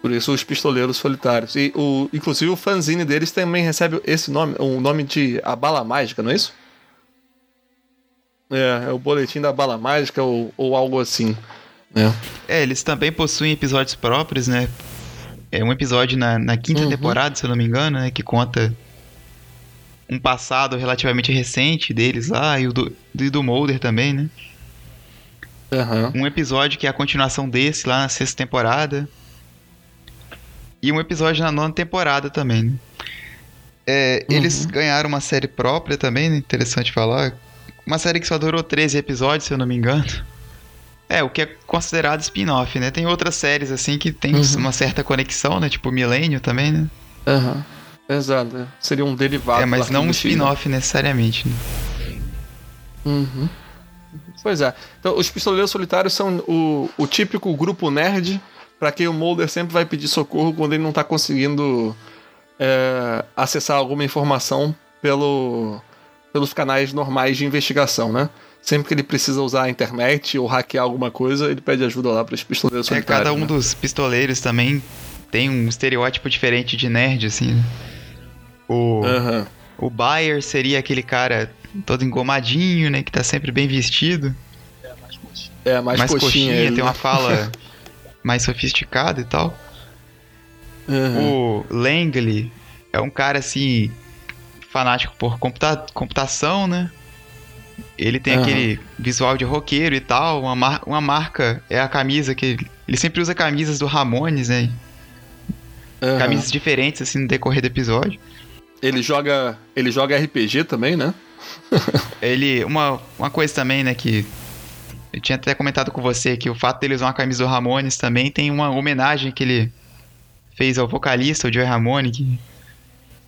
Por isso os pistoleiros solitários. E o, inclusive o fanzine deles também recebe esse nome, o nome de A Bala Mágica, não é isso? É, é o boletim da bala mágica ou, ou algo assim. É. é, eles também possuem episódios próprios, né? É um episódio na, na quinta uhum. temporada, se eu não me engano, né? Que conta um passado relativamente recente deles lá e o do, do, do Mulder também, né? Uhum. Um episódio que é a continuação desse lá na sexta temporada. E um episódio na nona temporada também, né? É, uhum. Eles ganharam uma série própria também, né? Interessante falar. Uma série que só durou 13 episódios, se eu não me engano. É, o que é considerado spin-off, né? Tem outras séries, assim, que tem uhum. uma certa conexão, né? Tipo Milênio também, né? Aham. Uhum. Exato. É. Seria um derivado. É, mas não um spin-off necessariamente, né? Uhum. Pois é. Então, os Pistoleiros Solitários são o, o típico grupo nerd para quem o Mulder sempre vai pedir socorro quando ele não tá conseguindo é, acessar alguma informação pelo, pelos canais normais de investigação, né? sempre que ele precisa usar a internet ou hackear alguma coisa, ele pede ajuda lá para os pistoleiros é, Cada um né? dos pistoleiros também tem um estereótipo diferente de nerd, assim. Né? O, uhum. o Bayer seria aquele cara todo engomadinho, né? Que tá sempre bem vestido. É, mais coxinha. É, mais, mais coxinha, coxinha tem uma fala mais sofisticada e tal. Uhum. O Langley é um cara, assim, fanático por computa computação, né? Ele tem uhum. aquele visual de roqueiro e tal. Uma, mar uma marca é a camisa que. Ele, ele sempre usa camisas do Ramones, né? Uhum. Camisas diferentes, assim, no decorrer do episódio. Ele joga. Ele joga RPG também, né? ele. Uma, uma coisa também, né, que. Eu tinha até comentado com você que o fato dele usar uma camisa do Ramones também tem uma homenagem que ele fez ao vocalista, o Joey Ramone, que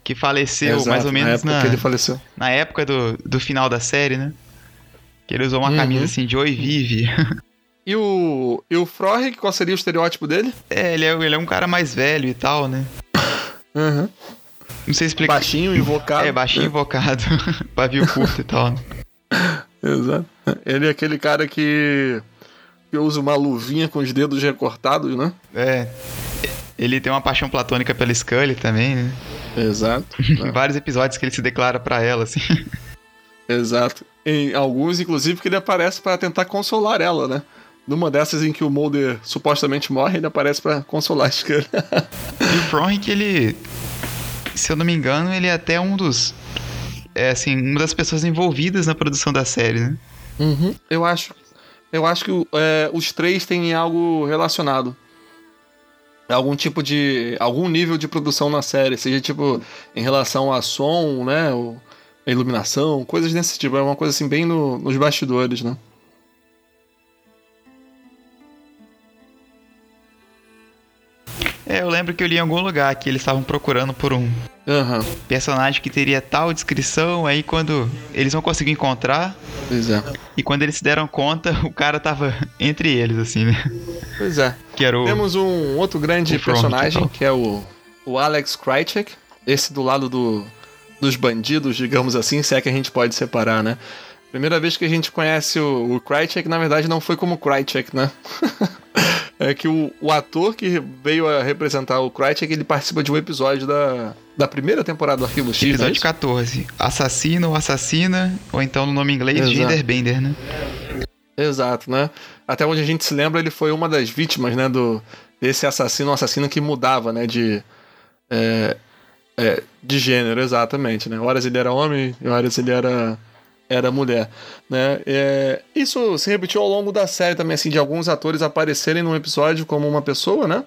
que faleceu Exato, mais ou menos na época, na, na época do, do final da série, né? Que ele usou uma uhum. camisa assim Oi Vive. E o, e o Frohig, qual seria o estereótipo dele? É ele, é, ele é um cara mais velho e tal, né? Uhum. Não sei explicar. Baixinho, invocado. É, baixinho, invocado. Pavio curto e tal. Né? Exato. Ele é aquele cara que, que usa uma luvinha com os dedos recortados, né? É. Ele tem uma paixão platônica pela Scully também, né? Exato. Vários episódios que ele se declara para ela, assim. Exato. Em alguns, inclusive, que ele aparece para tentar consolar ela, né? Numa dessas em que o Mulder supostamente morre, ele aparece para consolar a Scully. e o Frohink, ele. Se eu não me engano, ele é até um dos. É assim, uma das pessoas envolvidas na produção da série, né? Uhum. Eu acho. Eu acho que é, os três têm algo relacionado. Algum tipo de. algum nível de produção na série. Seja tipo em relação a som, né? Ou iluminação, coisas desse tipo. É uma coisa assim, bem no, nos bastidores, né? É, eu lembro que eu li em algum lugar que eles estavam procurando por um uhum. personagem que teria tal descrição, aí quando eles não conseguiram encontrar. Pois é. E quando eles se deram conta, o cara tava entre eles, assim, né? Pois é. Que era o, Temos um outro grande personagem, que é o, o Alex Krycek. Esse do lado do, dos bandidos, digamos assim, se é que a gente pode separar, né? Primeira vez que a gente conhece o, o Krycek, na verdade, não foi como Krycek, né? é que o, o, ator que veio a representar o Krycek, ele participa de um episódio da, da primeira temporada do Arquivo X, Episódio é 14. Assassino ou assassina, ou então no nome inglês, Genderbender, né? Exato, né? Até onde a gente se lembra, ele foi uma das vítimas, né, do, desse assassino, um assassino que mudava, né, de... É, é, de gênero, exatamente, né? Horas ele era homem, horas ele era era mulher, né? É, isso se repetiu ao longo da série também, assim, de alguns atores aparecerem num episódio como uma pessoa, né?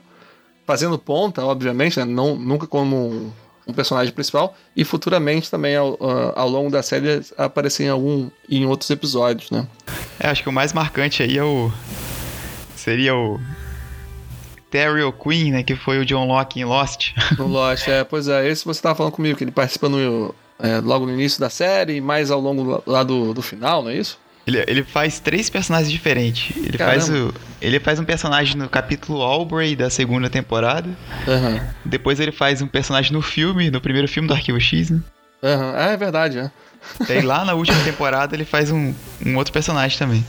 Fazendo ponta, obviamente, né? Não, nunca como um, personagem principal, e futuramente também ao, ao longo da série aparecer em algum em outros episódios, né? É, acho que o mais marcante aí é o seria o Terry O'Quinn, né, que foi o John Locke em Lost. No Lost, é, pois é, esse você tava falando comigo, que ele participa no é, logo no início da série e mais ao longo lá do, do final, não é isso? Ele, ele faz três personagens diferentes. Ele faz, o, ele faz um personagem no capítulo Albury da segunda temporada. Uhum. Depois ele faz um personagem no filme, no primeiro filme do Arquivo X, né? Uhum. Ah, é verdade, é. E aí lá na última temporada ele faz um, um outro personagem também.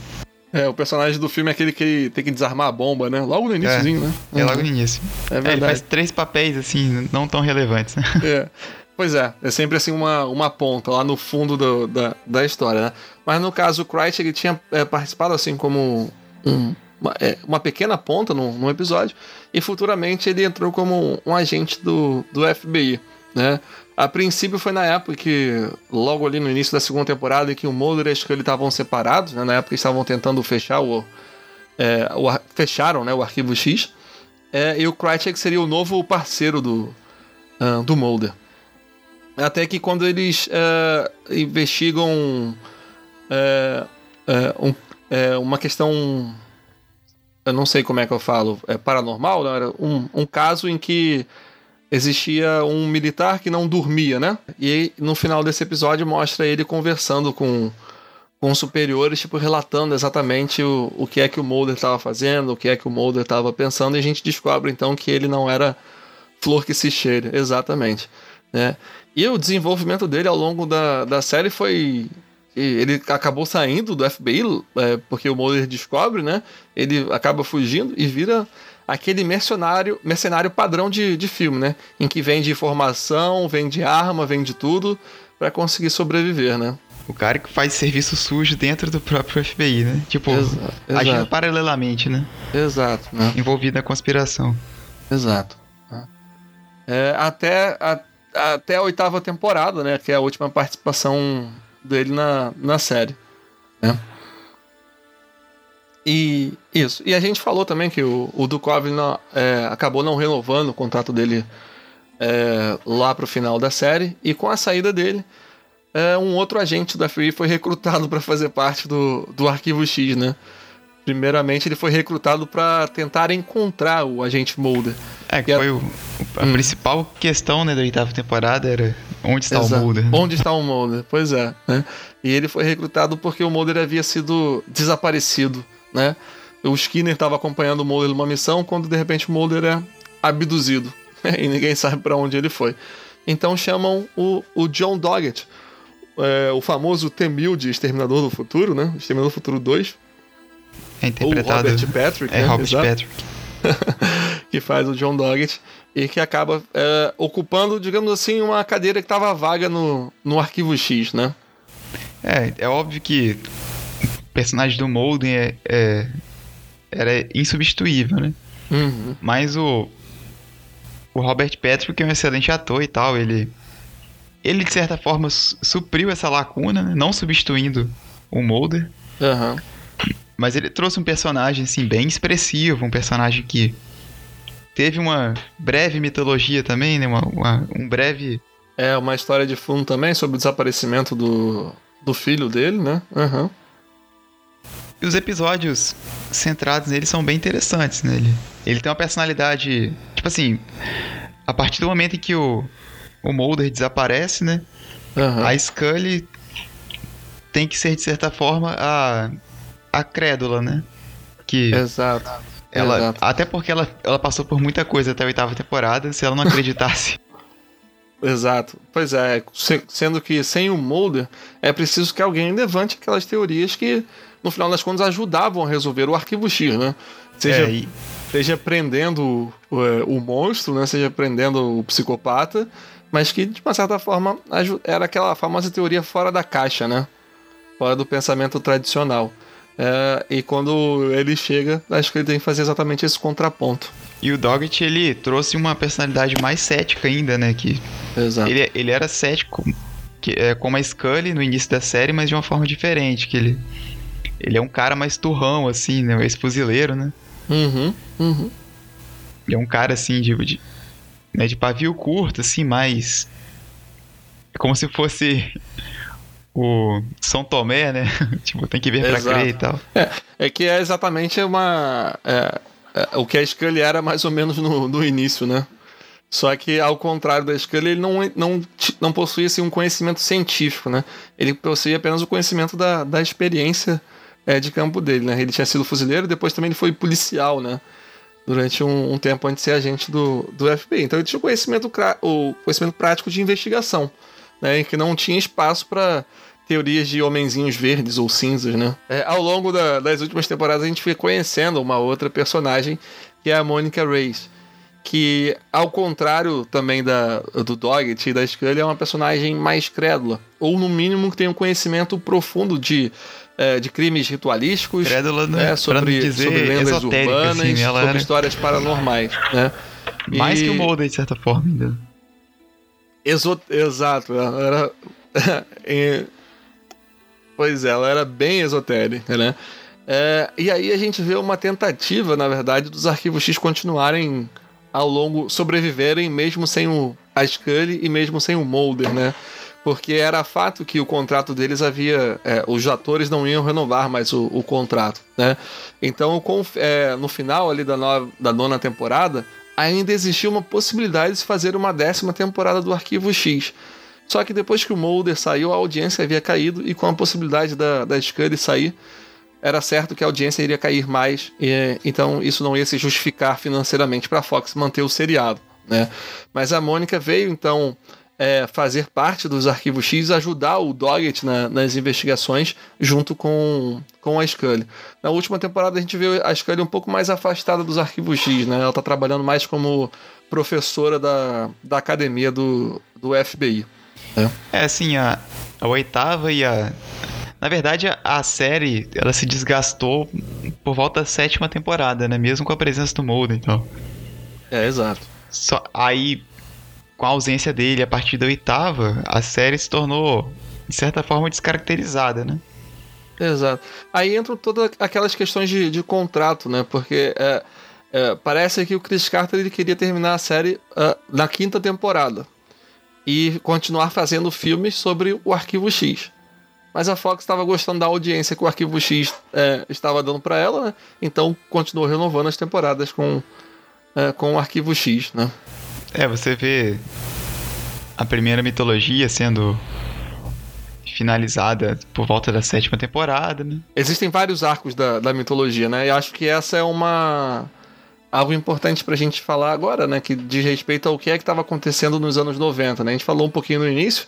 É, o personagem do filme é aquele que tem que desarmar a bomba, né? Logo no iníciozinho, é, né? É, logo no início. É verdade. É, ele faz três papéis, assim, não tão relevantes, né? É. Pois é, é sempre assim uma, uma ponta lá no fundo do, da, da história, né? Mas no caso, o Christ ele tinha é, participado assim como um, uma, é, uma, pequena ponta num, num, episódio e futuramente ele entrou como um, um, agente do, do FBI, né? A princípio foi na época que, logo ali no início da segunda temporada, que o Mulder e a Scully estavam separados, né? Na época estavam tentando fechar o, é, o fecharam né, o arquivo X, é, e o Krychek seria o novo parceiro do, uh, do Mulder. Até que quando eles uh, investigam uh, uh, um, uma questão. Eu não sei como é que eu falo. É paranormal? Não? Era um, um caso em que existia um militar que não dormia, né? E no final desse episódio mostra ele conversando com, com superiores, tipo, relatando exatamente o, o que é que o Mulder estava fazendo, o que é que o Mulder estava pensando, e a gente descobre então que ele não era flor que se cheira, exatamente. Né? E o desenvolvimento dele ao longo da, da série foi. Ele acabou saindo do FBI, é, porque o Mulder descobre, né? Ele acaba fugindo e vira aquele mercenário, mercenário padrão de, de filme, né? Em que vende informação, vende arma, vende tudo para conseguir sobreviver, né? O cara que faz serviço sujo dentro do próprio FBI, né? Tipo, Exa agindo exato. paralelamente, né? Exato. Né? Envolvido na conspiração. Exato. É, até, a, até a oitava temporada, né? Que é a última participação dele na, na série. Né? E isso. E a gente falou também que o, o Dukov não, é, acabou não renovando o contrato dele é, lá pro final da série. E com a saída dele, é, um outro agente da FBI foi recrutado para fazer parte do, do Arquivo X, né? Primeiramente, ele foi recrutado para tentar encontrar o agente Mulder. É, que, foi o, a hum. principal questão né, da oitava temporada era onde está Exato. o Mulder. Onde está o Mulder, pois é. Né? E ele foi recrutado porque o Mulder havia sido desaparecido, né? O Skinner estava acompanhando o Mulder numa missão quando de repente o Mulder é abduzido né? e ninguém sabe para onde ele foi. Então chamam o, o John Doggett, é, o famoso T-1000 de Exterminador do Futuro, né? Exterminador do Futuro 2 é interpretado. O Robert Patrick. É né? Robert Exato. Patrick. que faz o John Doggett e que acaba é, ocupando, digamos assim, uma cadeira que estava vaga no, no arquivo X, né? É, é óbvio que o personagem do Molden é, é era insubstituível, né? Uhum. Mas o, o Robert Patrick é um excelente ator e tal, ele ele de certa forma supriu essa lacuna, né? não substituindo o Mulder. Uhum. Mas ele trouxe um personagem assim bem expressivo, um personagem que teve uma breve mitologia também, né? Uma, uma, um breve. É, uma história de fundo também sobre o desaparecimento do, do filho dele, né? Uhum. E os episódios centrados nele são bem interessantes, né? Ele, ele tem uma personalidade. Tipo assim, a partir do momento em que o, o Mulder desaparece, né? Uhum. A Scully tem que ser, de certa forma, a, a crédula, né? Que Exato. Ela, Exato. Até porque ela, ela passou por muita coisa até a oitava temporada, se ela não acreditasse. Exato. Pois é, sendo que sem o Mulder, é preciso que alguém levante aquelas teorias que, no final das contas, ajudavam a resolver o arquivo X, né? Seja, É, e- seja prendendo o, o monstro, né? Seja prendendo o psicopata, mas que, de uma certa forma, era aquela famosa teoria fora da caixa, né? Fora do pensamento tradicional. É, e quando ele chega, acho que ele tem que fazer exatamente esse contraponto. E o Doggett, ele trouxe uma personalidade mais cética ainda, né? Que Exato. ele, ele era cético que, é, como a Scully no início da série, mas de uma forma diferente. Que ele, ele é um cara mais turrão, assim, né? Esse fuzileiro, né? Uhum, uhum. Ele é um cara, assim, de, de, né, de pavio curto, assim, mais... É como se fosse o São Tomé, né? tipo, tem que ver pra Exato. crer e tal. É, é que é exatamente uma. é, é, o que a Scully era mais ou menos no, no início, né? Só que, ao contrário da Scully, ele não, não, não possuía assim, um conhecimento científico, né? Ele possuía apenas o conhecimento da, da experiência é, de campo dele, né? Ele tinha sido fuzileiro, depois também ele foi policial, né? Durante um, um tempo antes de ser agente do, do FBI. Então ele tinha o conhecimento, o conhecimento prático de investigação, né? Em que não tinha espaço para teorias de homenzinhos verdes ou cinzas, né? É, ao longo da- das últimas temporadas a gente foi conhecendo uma outra personagem que é a Monica Reyes, que ao contrário também da do Doggett e da Scully é uma personagem mais crédula, ou no mínimo que tem um conhecimento profundo de é, de crimes ritualísticos, Crédula, né? é, pra sobre, dizer sobre lendas esotérica, urbanas, assim, sobre era histórias paranormais, né? mais E- que o Mulder, de certa forma, ainda. Exo- Exato, era. Pois é, ela era bem esotérica, né? É, e aí a gente vê uma tentativa, na verdade, dos arquivos X continuarem ao longo, sobreviverem mesmo sem o a Scully e mesmo sem o Mulder, né? Porque era fato que o contrato deles havia. é, os atores não iam renovar mais o, o contrato, né? Então, com- é, no final ali da, da nona temporada, ainda existia uma possibilidade de se fazer uma décima temporada do Arquivo X. Só que depois que o Mulder saiu, a audiência havia caído, e com a possibilidade da, da Scully sair, era certo que a audiência iria cair mais, e, então isso não ia se justificar financeiramente para a Fox manter o seriado. Né? Mas a Mônica veio então é, fazer parte dos Arquivos X, ajudar o Doggett na- nas investigações, junto com, com a Scully. Na última temporada a gente vê a Scully um pouco mais afastada dos Arquivos X, né? ela está trabalhando mais como professora da, da academia do, do FBI. É assim, a, a oitava e a. Na verdade, a, a série ela se desgastou por volta da sétima temporada, né? Mesmo com a presença do Mulder e tal. É, exato. Só, aí, com a ausência dele a partir da oitava, a série se tornou, de certa forma, descaracterizada, né? Exato. Aí entram todas aquelas questões de, de contrato, né? Porque é, é, parece que o Chris Carter ele queria terminar a série ah, na quinta temporada e continuar fazendo filmes sobre o Arquivo X. Mas a Fox estava gostando da audiência que o Arquivo X é, estava dando para ela, né? Então continuou renovando as temporadas com, é, com o Arquivo X, né? É, você vê a primeira mitologia sendo finalizada por volta da sétima temporada, né? Existem vários arcos da, da mitologia, né? E acho que essa é uma. Algo importante pra gente falar agora, né? Que diz respeito ao que é que estava acontecendo nos anos 90, né? A gente falou um pouquinho no início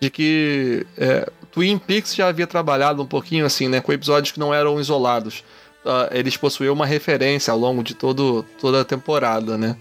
de que é, Twin Peaks já havia trabalhado um pouquinho assim, né? Com episódios que não eram isolados. Ah, eles possuíam uma referência ao longo de todo, toda a temporada, né?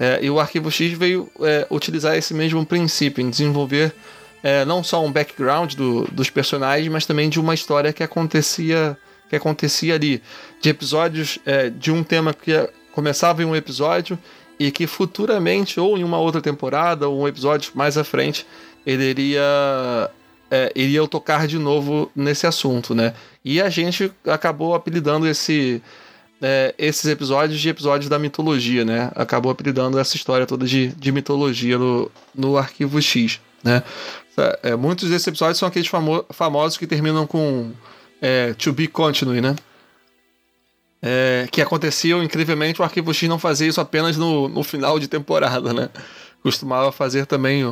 É, e o Arquivo X veio é, utilizar esse mesmo princípio, em desenvolver é, não só um background do- dos personagens, mas também de uma história que acontecia, que acontecia ali. De episódios é, de um tema que é- começava em um episódio e que futuramente, ou em uma outra temporada, ou um episódio mais à frente, ele iria, é, iria tocar de novo nesse assunto, né? E a gente acabou apelidando esse, é, esses episódios de episódios da mitologia, né? Acabou apelidando essa história toda de, de mitologia no, no Arquivo X, né? É, muitos desses episódios são aqueles famo famosos que terminam com é, To Be Continue, né? É, que aconteciam, incrivelmente, o Arquivo X não fazia isso apenas no, no final de temporada, né? Costumava fazer também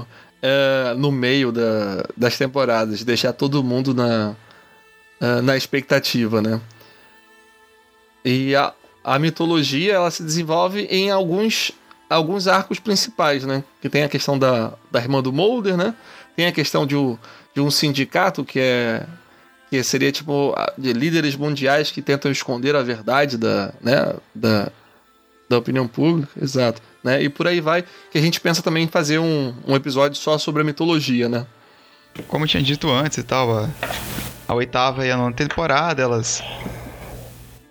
é, no meio da, das temporadas, deixar todo mundo na, é, na expectativa, né? E a, a mitologia ela se desenvolve em alguns, alguns arcos principais, né? Que tem a questão da, da irmã do Mulder, né? Tem a questão de, de um sindicato que é que seria tipo de líderes mundiais que tentam esconder a verdade da, né, da, da opinião pública, exato, né? E por aí vai, que a gente pensa também em fazer um, um episódio só sobre a mitologia, né? Como eu tinha dito antes e tal, a, a oitava e a nona temporada, elas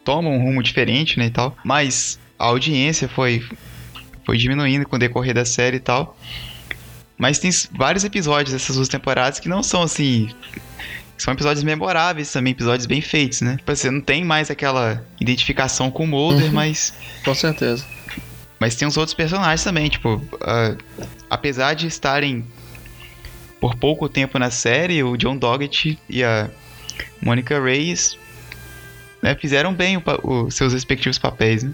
tomam um rumo diferente, né, e tal, mas a audiência foi foi diminuindo com o decorrer da série e tal. Mas tem vários episódios dessas duas temporadas que não são assim. São episódios memoráveis também, episódios bem feitos, né? Tipo, você assim, não tem mais aquela identificação com o Mulder, uhum. mas. Com certeza. Mas tem os outros personagens também, tipo. Uh, apesar de estarem por pouco tempo na série, o John Doggett e a Monica Reyes né, fizeram bem os seus respectivos papéis, né?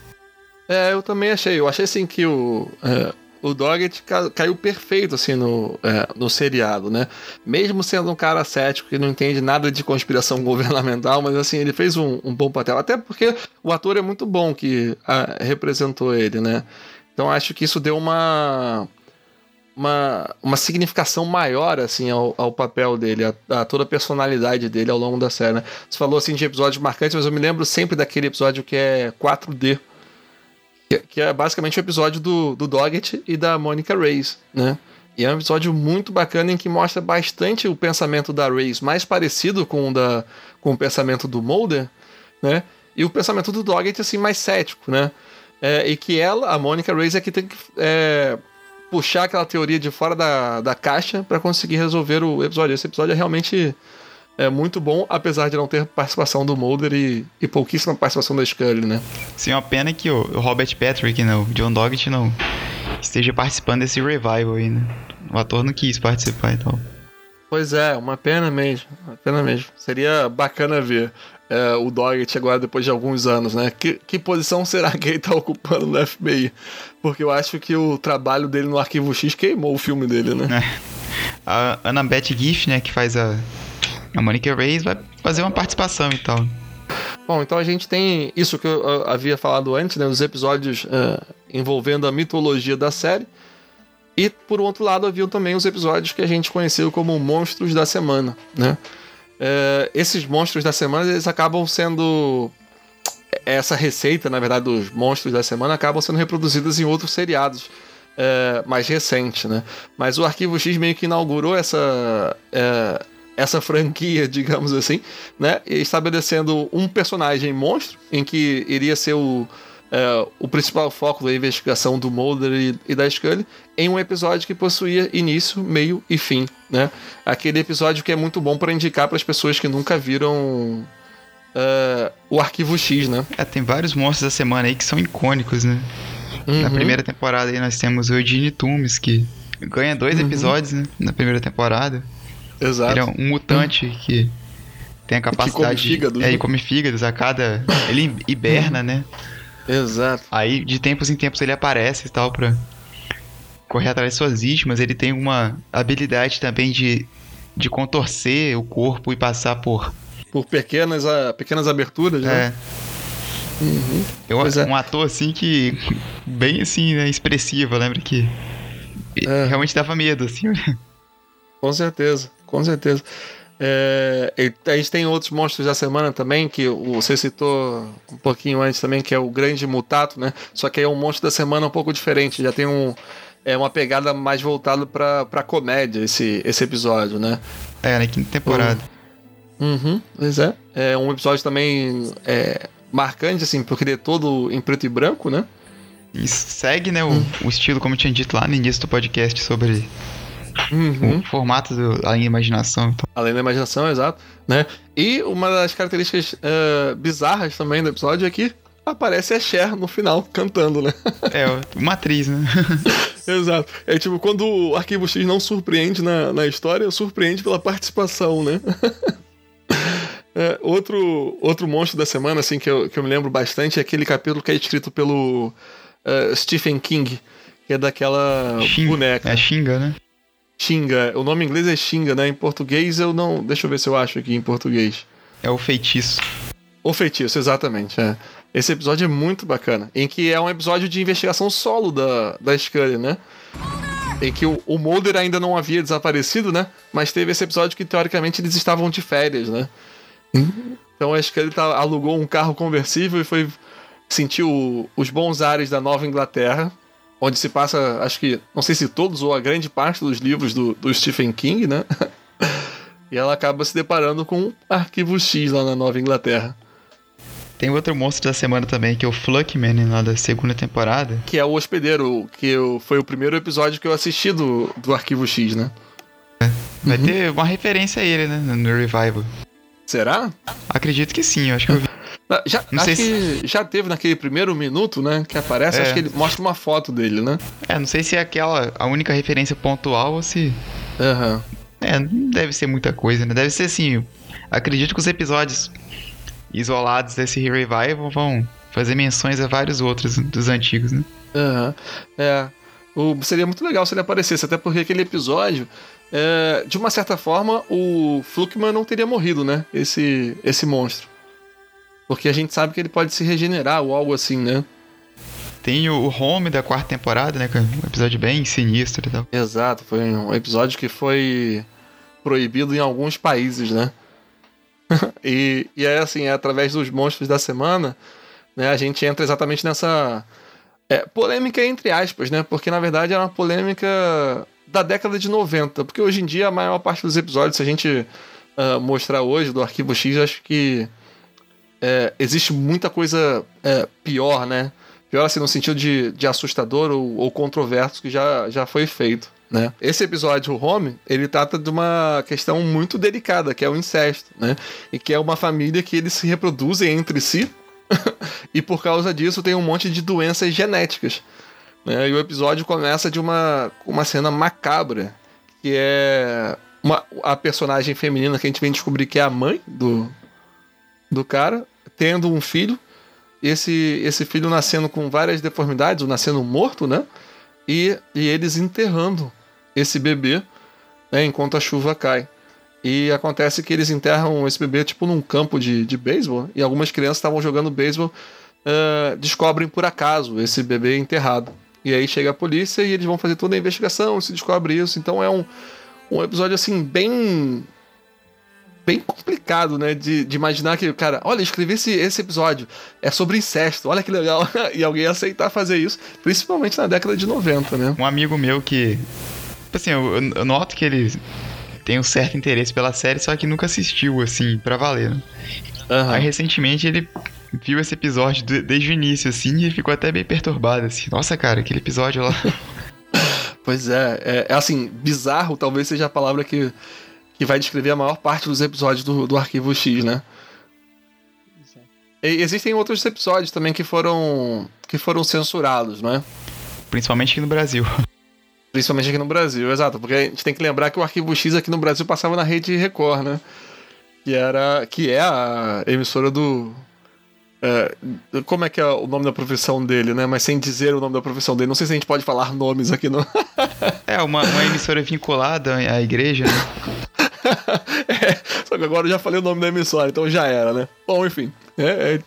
É, eu também achei. Eu achei assim que o. É, o Doggett caiu perfeito assim no, é, no seriado, né? Mesmo sendo um cara cético que não entende nada de conspiração governamental, mas assim, ele fez um, um bom papel. Até porque o ator é muito bom que a, representou ele, né? Então acho que isso deu uma uma, uma significação maior assim ao, ao papel dele, a, a, toda a personalidade dele ao longo da série. Né? Você falou assim de episódios marcantes, mas eu me lembro sempre daquele episódio que é 4D, que, é basicamente o episódio do, do Doggett e da Monica Reyes, né? E é um episódio muito bacana em que mostra bastante o pensamento da Reyes, mais parecido com o, da, com o pensamento do Mulder, né? E o pensamento do Doggett, assim, mais cético, né? É, e que ela, a Monica Reyes, é que tem que é, puxar aquela teoria de fora da, da caixa para conseguir resolver o episódio. Esse episódio é realmente é muito bom, apesar de não ter participação do Mulder e, e pouquíssima participação da Scully, né? Sim, é uma pena que o, Robert Patrick, né, o John Doggett, não esteja participando desse revival aí, né? O ator não quis participar e tal. Pois é, uma pena mesmo, uma pena mesmo. Seria bacana ver é, o Doggett agora depois de alguns anos, né? Que, que posição será que ele tá ocupando no FBI? Porque eu acho que o trabalho dele no Arquivo X queimou o filme dele, né? É. A Annabeth Giff, né, que faz a, a Monica Reyes, vai fazer uma participação e tal. Bom, então a gente tem isso que eu havia falado antes, né? Os episódios uh, envolvendo a mitologia da série. E, por outro lado, haviam também os episódios que a gente conheceu como monstros da semana, né? é, esses monstros da semana eles acabam sendo essa receita, na verdade, dos monstros da semana acabam sendo reproduzidas em outros seriados é, mais recentes, né? Mas o Arquivo X meio que inaugurou essa essa franquia, digamos assim, né? Estabelecendo um personagem monstro em que iria ser o é, o principal foco da investigação do Mulder e, e, da Scully em um episódio que possuía início, meio e fim, né? Aquele episódio que é muito bom para indicar para as pessoas que nunca viram uh, o Arquivo X, né? É, tem vários monstros da semana aí que são icônicos, né? Uhum. Na primeira temporada aí nós temos o Eugene Toomes, que ganha dois uhum. episódios, né? Na primeira temporada. Exato. Ele é um mutante que tem a capacidade... Que come fígados. É, né? ele come fígados a cada... Ele hiberna, né? Exato. Aí, de tempos em tempos, ele aparece e tal pra correr atrás de suas vítimas. Ele tem uma habilidade também de, de contorcer o corpo e passar por. Por pequenas, uh, pequenas aberturas, né? É. Uhum. Eu, é. Um ator assim que. Bem assim, né? Expressivo, lembra que. É. Realmente dava medo, assim. Com certeza, com certeza. É, a gente tem outros monstros da semana também, que você citou um pouquinho antes também, que é o Grande Mutato, né? Só que aí é um monstro da semana um pouco diferente, já tem um, é uma pegada mais voltada pra, pra comédia esse, esse episódio, né? É, na quinta temporada. Uhum, pois é. É um episódio também é, marcante, assim, porque ele é todo em preto e branco, né? E segue, né, o, hum. o estilo, como eu tinha dito lá no início do podcast sobre Uhum. O formato do Além da Imaginação. Então. Além da imaginação, exato. Né? E uma das características eh, bizarras também do episódio é que aparece a Cher no final, cantando, né? É, uma atriz, né? Exato. É tipo, quando o Arquivo X não surpreende na, na história, surpreende pela participação, né? É, outro, outro monstro da semana, assim, que eu, que eu me lembro bastante, é aquele capítulo que é escrito pelo eh, Stephen King, que é daquela Xing- boneca. É Xinga, né? Xinga. O nome em inglês é Xinga, né? Em português eu não. Deixa eu ver se eu acho aqui em português. É o feitiço. O feitiço, exatamente. É. Esse episódio é muito bacana. Em que é um episódio de investigação solo da, da Scully, né? Em que o, o Mulder ainda não havia desaparecido, né? Mas teve esse episódio que teoricamente eles estavam de férias, né? Então a Scully tá, alugou um carro conversível e foi sentir o- os bons ares da Nova Inglaterra, onde se passa, acho que, não sei se todos ou a grande parte dos livros do, do Stephen King, né? e ela acaba se deparando com um arquivo X lá na Nova Inglaterra. Tem outro monstro da semana também, que é o Fluckman, lá da segunda temporada. Que é o hospedeiro, que eu- foi o primeiro episódio que eu assisti do, do Arquivo X, né? Vai Uhum. ter uma referência a ele, né? No Revival. Será? Acredito que sim, eu acho que eu vi. Ah, Já, Não acho sei que já teve naquele primeiro minuto, né? Que aparece, É. acho que ele mostra uma foto dele, né? É, não sei se é aquela a única referência pontual ou se. Aham. É, não deve ser muita coisa, né? Deve ser assim. Acredito que os episódios isolados desse Revival vão fazer menções a vários outros dos antigos, né? Aham. É. O, seria muito legal se ele aparecesse, até porque aquele episódio, é, de uma certa forma, o Fluckman não teria morrido, né? Esse, esse monstro. Porque a gente sabe que ele pode se regenerar ou algo assim, né? Tem o Home da quarta temporada, né? É um episódio bem sinistro e tal. Exato, foi um episódio que foi proibido em alguns países, né? e, e é assim, é através dos monstros da semana, né? A gente entra exatamente nessa é, polêmica entre aspas, né? Porque na verdade era uma polêmica da década de 90. Porque hoje em dia a maior parte dos episódios, se a gente ah, mostrar hoje do Arquivo X, acho que é, existe muita coisa é, pior, né? Pior assim, no sentido de, de assustador ou, ou controverso que já, já foi feito. Né? Esse episódio, o Home, ele trata de uma questão muito delicada, que é o incesto, né? E que é uma família que eles se reproduzem entre si e por causa disso tem um monte de doenças genéticas. Né? E o episódio começa de uma, uma cena macabra, que é uma, a personagem feminina que a gente vem descobrir que é a mãe do, do cara, tendo um filho, esse, esse filho nascendo com várias deformidades, ou nascendo morto, né? E, e eles enterrando esse bebê né, enquanto a chuva cai. E acontece que eles enterram esse bebê tipo num campo de, de beisebol, e algumas crianças estavam jogando beisebol, ah, descobrem por acaso esse bebê enterrado. E aí chega a polícia e eles vão fazer toda a investigação, se descobre isso. Então é um, um episódio assim, bem bem complicado, né? De, de imaginar que, cara, olha, escrevi esse, esse episódio, é sobre incesto, olha que legal. e alguém aceitar fazer isso, principalmente na década de 90, né? Um amigo meu que. Assim, eu, eu noto que ele tem um certo interesse pela série, só que nunca assistiu, assim, pra valer. Né? Aham. Aí recentemente ele viu esse episódio de- desde o início, assim, e ficou até bem perturbado, assim. Nossa, cara, aquele episódio lá. Pois é, é, é assim, bizarro talvez seja a palavra que, que vai descrever a maior parte dos episódios do, do Arquivo X, né? E existem outros episódios também que foram que foram censurados, né? Principalmente aqui no Brasil. Principalmente aqui no Brasil, exato, porque a gente tem que lembrar que o Arquivo X aqui no Brasil passava na rede Record, né? Que era que é a emissora do é, como é que é o nome da profissão dele, né? Mas sem dizer o nome da profissão dele. Não sei se a gente pode falar nomes aqui no. É, uma, uma emissora vinculada à igreja, né? É, só que agora eu já falei o nome da emissora, então já era, né? Bom, enfim. É,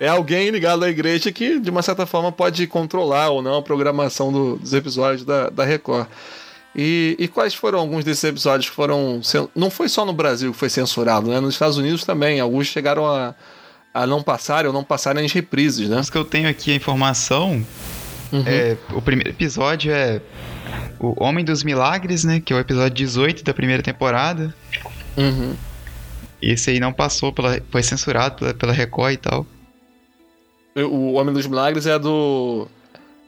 é, é alguém ligado à igreja que, de uma certa forma, pode controlar ou não a programação do- dos episódios da, da Record. E, e quais foram alguns desses episódios que foram. Não foi só no Brasil que foi censurado, né? Nos Estados Unidos também. Alguns chegaram a, a não passar ou não passarem as reprises, né? Os que eu tenho aqui a informação Uhum. É, o primeiro episódio é o Homem dos Milagres, né? Que é o episódio 18 da primeira temporada. Uhum. Esse aí não passou pela. Foi censurado pela, pela Record e tal. O Homem dos Milagres é do.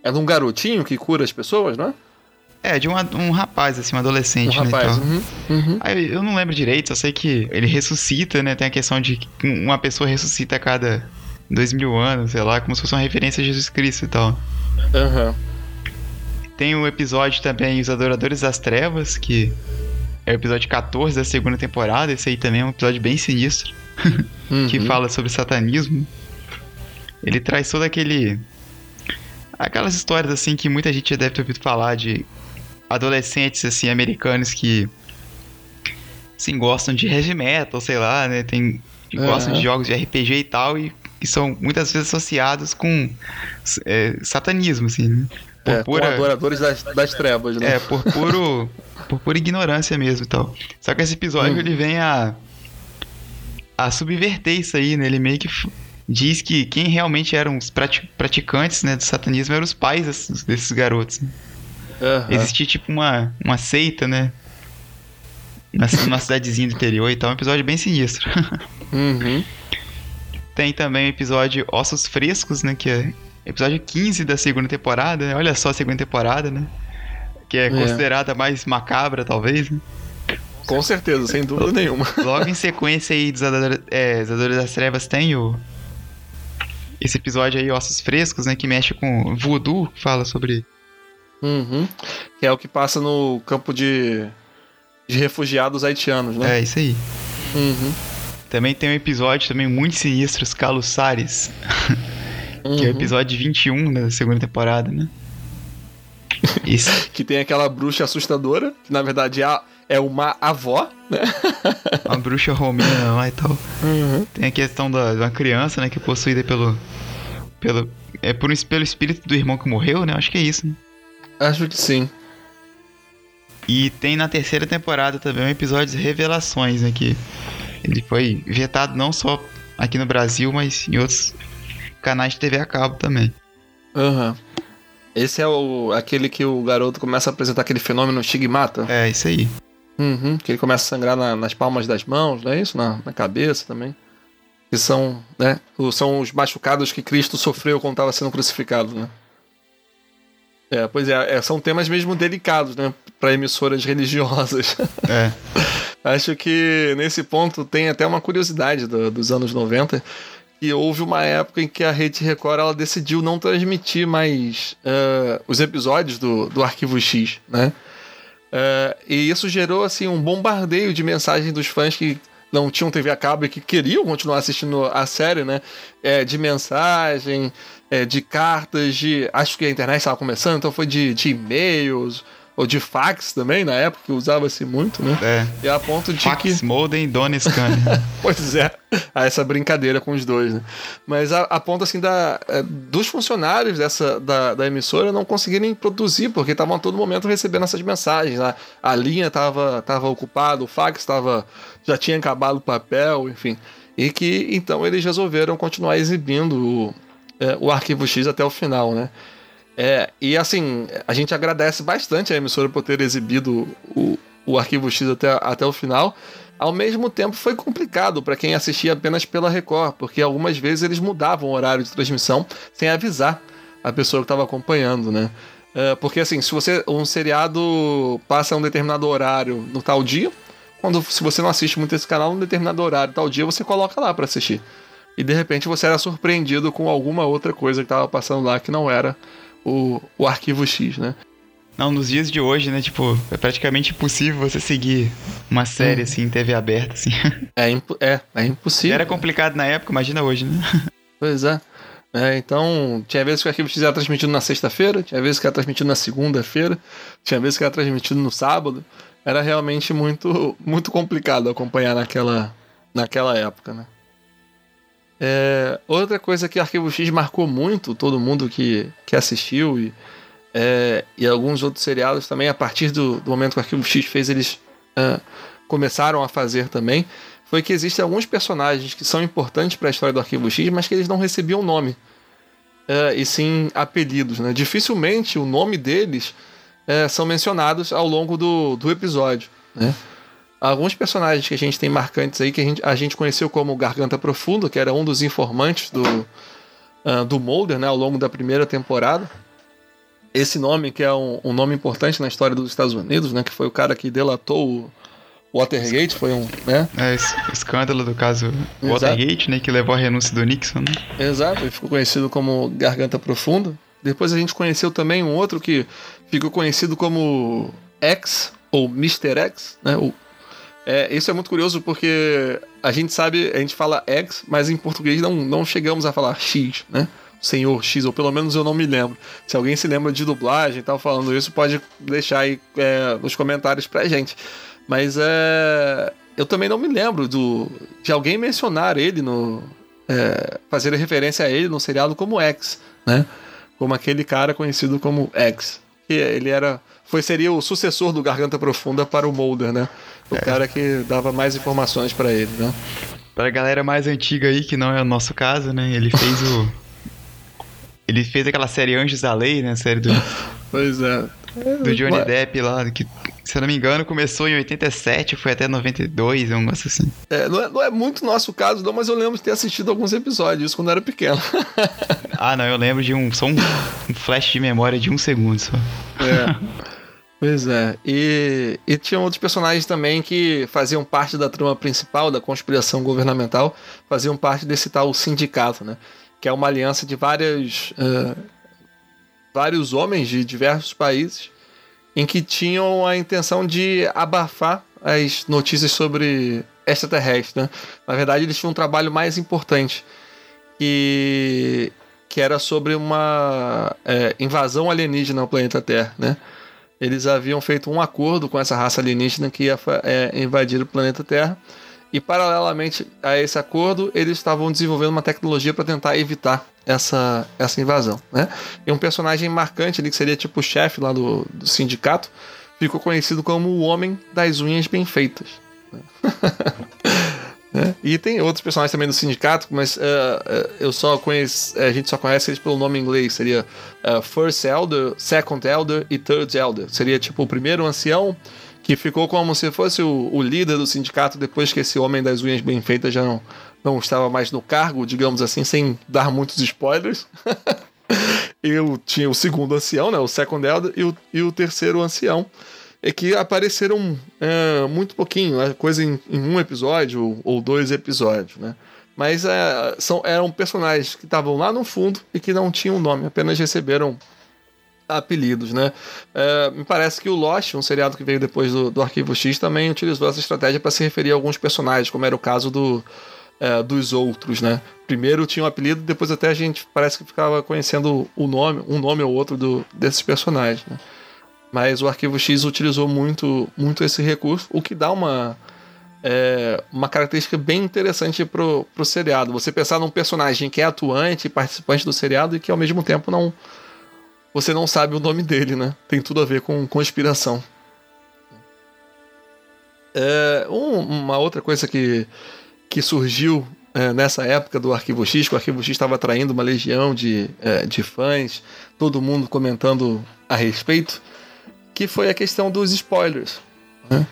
É de um garotinho que cura as pessoas, não é? É, de um, um rapaz, assim, um adolescente, Um né? rapaz. tal. Uhum, uhum. Aí eu não lembro direito, só sei que ele ressuscita, né? Tem a questão de que uma pessoa ressuscita a cada dois mil anos, sei lá, como se fosse uma referência a Jesus Cristo e tal. Aham. Tem o episódio também Os Adoradores das Trevas, que é o episódio 14 da segunda temporada. Esse aí também é um episódio bem sinistro, que Uhum. fala sobre satanismo. Ele traz todo aquele. Aquelas histórias assim que muita gente já deve ter ouvido falar de adolescentes assim americanos que assim, gostam de heavy metal, sei lá, né? Tem, gostam de Aham. jogos de RPG e tal, e que são muitas vezes associados com é, satanismo, assim, né? Por É, pura, adoradores das, das trevas, né? é, por puro. por pura ignorância mesmo e tal. Só que esse episódio Hum. ele vem a. a subverter isso aí, né? Ele meio que diz que quem realmente eram os prati- praticantes né, do satanismo eram os pais desses, desses garotos. né? Aham. Existia tipo uma, uma seita, né? Numa cidadezinha do interior e tal. Um episódio bem sinistro. Uhum. Tem também o episódio Ossos Frescos, né? Que é episódio 15 da segunda temporada. né? Olha só a segunda temporada, né? Que é, É. considerada mais macabra, talvez. Né? Com certeza, sem dúvida nenhuma. Logo em sequência aí dos Ador- é, Adoradores das Trevas tem o. Esse episódio aí, Ossos Frescos, né? Que mexe com voodoo, fala sobre. Uhum. Que é o que passa no campo de, de refugiados haitianos, né? É, isso aí. Uhum. Também tem um episódio também muito sinistro, os Calussares, que é o Uhum. episódio 21 da segunda temporada, né? Isso. Que tem aquela bruxa assustadora, que na verdade é, é uma avó, né? Uma bruxa romena lá e tal. Uhum. Tem a questão da, de uma criança, né, que é possuída pelo. pelo. É por, um- pelo espírito do irmão que morreu, né? Acho que é isso, né? Acho que sim. E tem na terceira temporada também um episódio de revelações, né? Que ele foi vetado não só aqui no Brasil, mas em outros canais de TV a cabo também. Aham. Esse é o, aquele que o garoto começa a apresentar aquele fenômeno estigmata. É, isso aí. Uhum. Que ele começa a sangrar na- nas palmas das mãos, não é isso? Na, na cabeça também. Que são, né? São os machucados que Cristo sofreu quando estava sendo crucificado, né? É, pois é, é, são temas mesmo delicados, né? Para emissoras religiosas. É. Acho que nesse ponto tem até uma curiosidade do- dos anos 90, que houve uma época em que a Rede Record ela decidiu não transmitir mais eh, os episódios do, do Arquivo X, né? Eh, e isso gerou assim um bombardeio de mensagens dos fãs que não tinham TV a cabo e que queriam continuar assistindo a série, né? Eh, de mensagem, eh, de cartas, de. Acho que a internet estava começando, então foi de, de e-mails ou de fax também, na época, que usava-se muito, né? É. E a ponto de Fax que. Modem Dona Scan. Pois é, há essa brincadeira com os dois, né? Mas a, a ponto assim da, é, dos funcionários dessa, da, da emissora não conseguirem produzir, porque estavam a todo momento recebendo essas mensagens. A, a linha estava tava ocupada, o fax tava, já tinha acabado o papel, enfim. E que então eles resolveram continuar exibindo o, é, o arquivo X até o final, né? É, e assim, a gente agradece bastante a emissora por ter exibido o, o arquivo X até, até o final. Ao mesmo tempo, foi complicado para quem assistia apenas pela Record, porque algumas vezes eles mudavam o horário de transmissão sem avisar a pessoa que estava acompanhando, né? É, porque assim, se você um seriado passa um determinado horário no tal dia, quando se você não assiste muito esse canal, num determinado horário, tal dia, você coloca lá para assistir. E de repente você era surpreendido com alguma outra coisa que estava passando lá que não era o, o arquivo X, né? Não, nos dias de hoje, né? Tipo, é praticamente impossível você seguir uma série assim em TV aberta, assim. É, é, é impossível. Era complicado na época, imagina hoje, né? Pois é. É, então, tinha vezes que o arquivo X era transmitido na sexta-feira, tinha vezes que era transmitido na segunda-feira, tinha vezes que era transmitido no sábado. Era realmente muito, muito complicado acompanhar naquela, naquela época, né? É, outra coisa que o Arquivo X marcou muito todo mundo que, que assistiu e, é, e alguns outros seriados também, a partir do, do momento que o Arquivo X fez, eles é, começaram a fazer também, foi que existem alguns personagens que são importantes para a história do Arquivo X, mas que eles não recebiam nome. É, e sim apelidos. Né? Dificilmente o nome deles é, são mencionados ao longo do, do episódio. Né? Alguns personagens que a gente tem marcantes aí, que a gente, a gente conheceu como Garganta Profunda, que era um dos informantes do, ah, do Mulder né, ao longo da primeira temporada. esse nome, que é um, um, nome importante na história dos Estados Unidos, né? Que foi o cara que delatou o Watergate, foi um. Né? É, esse escândalo do caso Exato. Watergate, né? Que levou à renúncia do Nixon, né? Exato, ele ficou conhecido como Garganta Profunda. Depois a gente conheceu também um outro que ficou conhecido como X, ou Mr. X, né? O, é, isso é muito curioso porque a gente sabe, a gente fala X, mas em português não, não chegamos a falar X, né? Senhor X, ou pelo menos eu não me lembro. Se alguém se lembra de dublagem e tal falando isso, pode deixar aí é, nos comentários pra gente. Mas é, eu também não me lembro do, de alguém mencionar ele no. É, fazer referência a ele no seriado como X, né? Como aquele cara conhecido como X. Que ele era. Foi, seria o sucessor do Garganta Profunda para o Mulder, né? O é. cara que dava mais informações para ele, né? Pra galera mais antiga aí, que não é o nosso caso, né? Ele fez o. Ele fez aquela série Anjos da Lei, né? Série do. Pois é. Do Johnny Mas... Depp lá, que, se eu não me engano, começou em 87, foi até 92, um negócio assim. É não, é, não é muito nosso caso, não, mas eu lembro de ter assistido alguns episódios quando eu era pequeno. ah, não, eu lembro de um. Só um, um flash de memória de um segundo só. É. Pois é. E, e tinha outros personagens também que faziam parte da trama principal da conspiração governamental, faziam parte desse tal sindicato, né? que é uma aliança de várias, uh, vários homens de diversos países em que tinham a intenção de abafar as notícias sobre extraterrestres. Né? Na verdade, eles tinham um trabalho mais importante, que, que era sobre uma é, invasão alienígena ao planeta Terra. Né? Eles haviam feito um acordo com essa raça alienígena que ia é, invadir o planeta Terra e, paralelamente a esse acordo, eles estavam desenvolvendo uma tecnologia para tentar evitar essa, essa invasão. Né? E um personagem marcante ali, que seria tipo o chefe lá do, do sindicato, ficou conhecido como o Homem das Unhas Bem Feitas. Né? E tem outros personagens também do sindicato, mas uh, uh, eu só conheço, a gente só conhece eles pelo nome em inglês. Seria uh, First Elder, Second Elder e Third Elder. Seria tipo o primeiro ancião, que ficou como se fosse o, o, líder do sindicato depois que esse homem das unhas bem feitas já não, não estava mais no cargo, digamos assim, sem dar muitos spoilers. Eu tinha o segundo ancião, né, o second elder, e o, e o terceiro ancião, é que apareceram é, muito pouquinho, né, coisa em, em, um episódio ou, ou dois episódios, né? Mas é, são, eram personagens que estavam lá no fundo e que não tinham nome, apenas receberam apelidos, né? É, me parece que o Lost, um seriado que veio depois do, do Arquivo X, também utilizou essa estratégia para se referir a alguns personagens, como era o caso do, é, dos outros, né? Primeiro tinha um apelido, depois até a gente parece que ficava conhecendo o nome, um nome ou outro do, desses personagens, né? Mas o Arquivo X utilizou muito, muito esse recurso, o que dá uma, é, uma característica bem interessante pro, pro seriado. Você pensar num personagem que é atuante, participante do seriado e que ao mesmo tempo não você não sabe o nome dele, né? Tem tudo a ver com conspiração. É, um, uma outra coisa que, que surgiu é, nessa época do Arquivo X, que o Arquivo X estava atraindo uma legião de, é, de fãs, todo mundo comentando a respeito, que foi a questão dos spoilers. Né?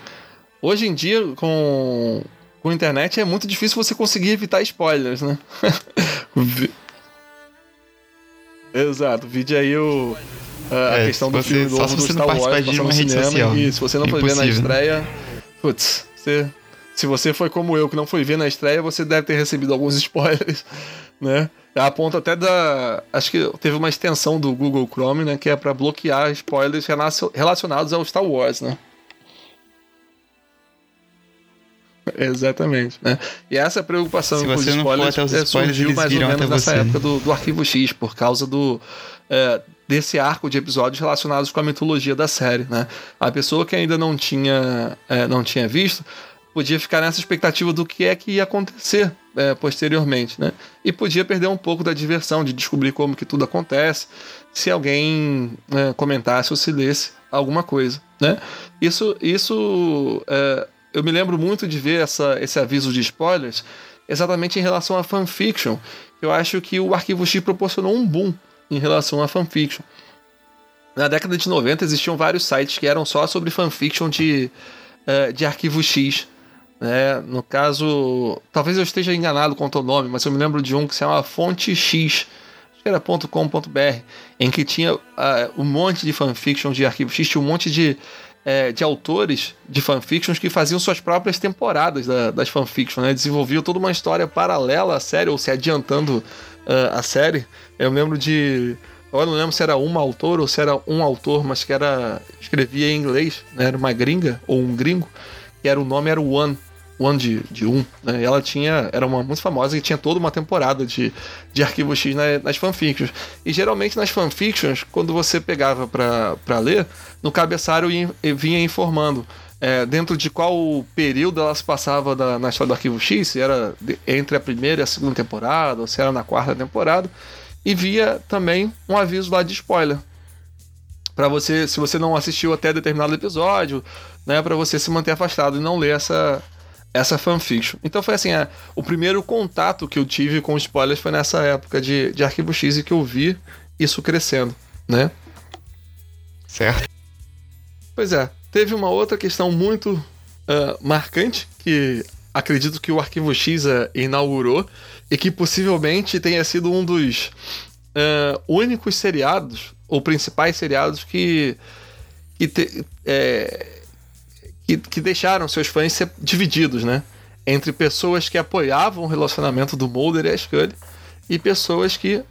Hoje em dia, com, com a internet, é muito difícil você conseguir evitar spoilers, né? Exato, vide aí o, a, é, questão do filme novo do Star Wars de uma rede social. E se você não foi ver na estreia, putz, você, se você foi como eu que não foi ver na estreia, você deve ter recebido alguns spoilers, né? A ponto até da. Acho que teve uma extensão do Google Chrome, né? Que é para bloquear spoilers relacionados ao Star Wars, né? Exatamente. Né? E essa preocupação com os spoilers, os spoilers surgiu mais ou menos nessa você. época do, do Arquivo X, por causa do. É, desse arco de episódios relacionados com a mitologia da série, né? A pessoa que ainda não tinha, é, não tinha visto podia ficar nessa expectativa do que é que ia acontecer é, posteriormente, né? E podia perder um pouco da diversão de descobrir como que tudo acontece se alguém é, comentasse ou se lesse alguma coisa, né? Isso, isso é, eu me lembro muito de ver essa, esse aviso de spoilers exatamente em relação a fanfiction. Eu acho que o Arquivo X proporcionou um boom em relação a fanfiction. Na década de 90 existiam vários sites que eram só sobre fanfiction de, uh, de Arquivo X. Né? No caso, talvez eu esteja enganado quanto ao nome, mas eu me lembro de um que se chama Fonte X. que era .com.br, em que tinha uh, um monte de fanfiction de arquivo X, tinha um monte de, é, de autores de fanfictions que faziam suas próprias temporadas da, das fanfictions, né? Desenvolviam toda uma história paralela à série, ou se adiantando uh, a série. Eu lembro de. Eu não lembro se era uma autor ou se era um autor, mas que era. escrevia em inglês, né? Era uma gringa ou um gringo, e era o nome era One. One de, de um, né? E ela tinha. Era uma muito famosa e tinha toda uma temporada de, de arquivo X na, nas fanfictions. E geralmente nas fanfictions, quando você pegava para ler, no cabeçalho vinha informando. É, dentro de qual período ela se passava da, na história do Arquivo X, se era entre a primeira e a segunda temporada, ou se era na quarta temporada, e via também um aviso lá de spoiler. para você, se você não assistiu até determinado episódio, né, para você se manter afastado e não ler essa, essa fanfiction. Então foi assim, é, o primeiro contato que eu tive com spoilers foi nessa época de, de Arquivo X e que eu vi isso crescendo, né? Certo. Pois é, teve uma outra questão muito uh, marcante que acredito que o Arquivo X uh, inaugurou e que possivelmente tenha sido um dos uh, únicos seriados ou principais seriados que, que te, é, que, que deixaram seus fãs divididos, né? Entre pessoas que apoiavam o relacionamento do Mulder e a Scully e pessoas que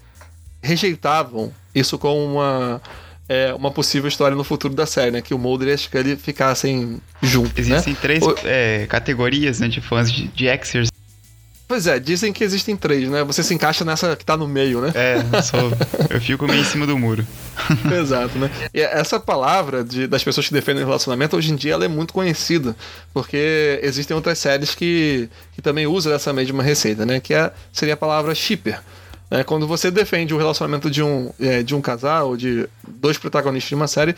rejeitavam isso como uma, é, uma possível história no futuro da série, né? Que o Mulder e a Scully ficassem juntos, Existem né? três o... é, categorias né, de fãs de, de Xers. Pois é, dizem que existem três, né? Você se encaixa nessa que tá no meio, né? É, eu, sou, eu fico meio em cima do muro. Exato, né? E essa palavra de, das pessoas que defendem relacionamento, hoje em dia ela é muito conhecida, porque existem outras séries que, que também usam essa mesma receita, né? Que é, seria a palavra shipper. É, quando você defende o relacionamento de um, é, de um casal, ou de dois protagonistas de uma série,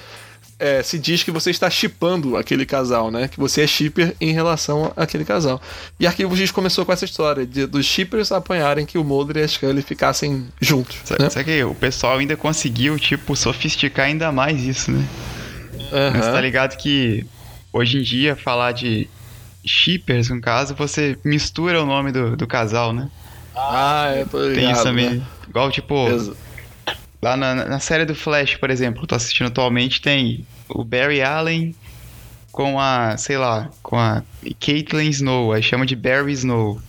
é, se diz que você está chipando aquele casal, né? Que você é shipper em relação àquele casal. E Arquivo X começou com essa história de, dos shippers apanharem que o Mulder e a Scully ficassem juntos. Né? sabe que o pessoal ainda conseguiu, tipo, sofisticar ainda mais isso, né? Uhum. Mas tá ligado que hoje em dia falar de shippers, no caso, você mistura o nome do, do casal, né? Ah, eu tô ligado, Tem isso também. né? Igual, tipo, Exa- lá na, na série do Flash, por exemplo, que eu tô assistindo atualmente, tem o Barry Allen com a, sei lá, com a Caitlyn Snow, aí chama de Barry Snow.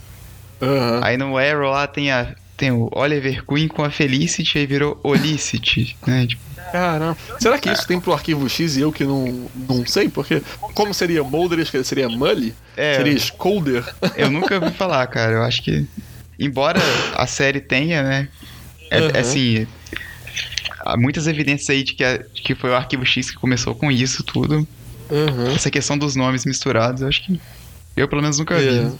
Aham. Aí no Arrow lá tem a tem o Oliver Queen com a Felicity e virou Olicity, né? Tipo, Caramba. Será que isso tem pro arquivo X e eu que não, não sei? Porque como seria Mulder? Seria Mully? É. Seria Scolder? eu nunca ouvi falar, cara. Eu acho que embora a série tenha, né? É, Uhum. é assim, há muitas evidências aí de que, a- de que foi o Arquivo X que começou com isso tudo. Uhum. Essa questão dos nomes misturados, eu acho que eu pelo menos nunca vi. É.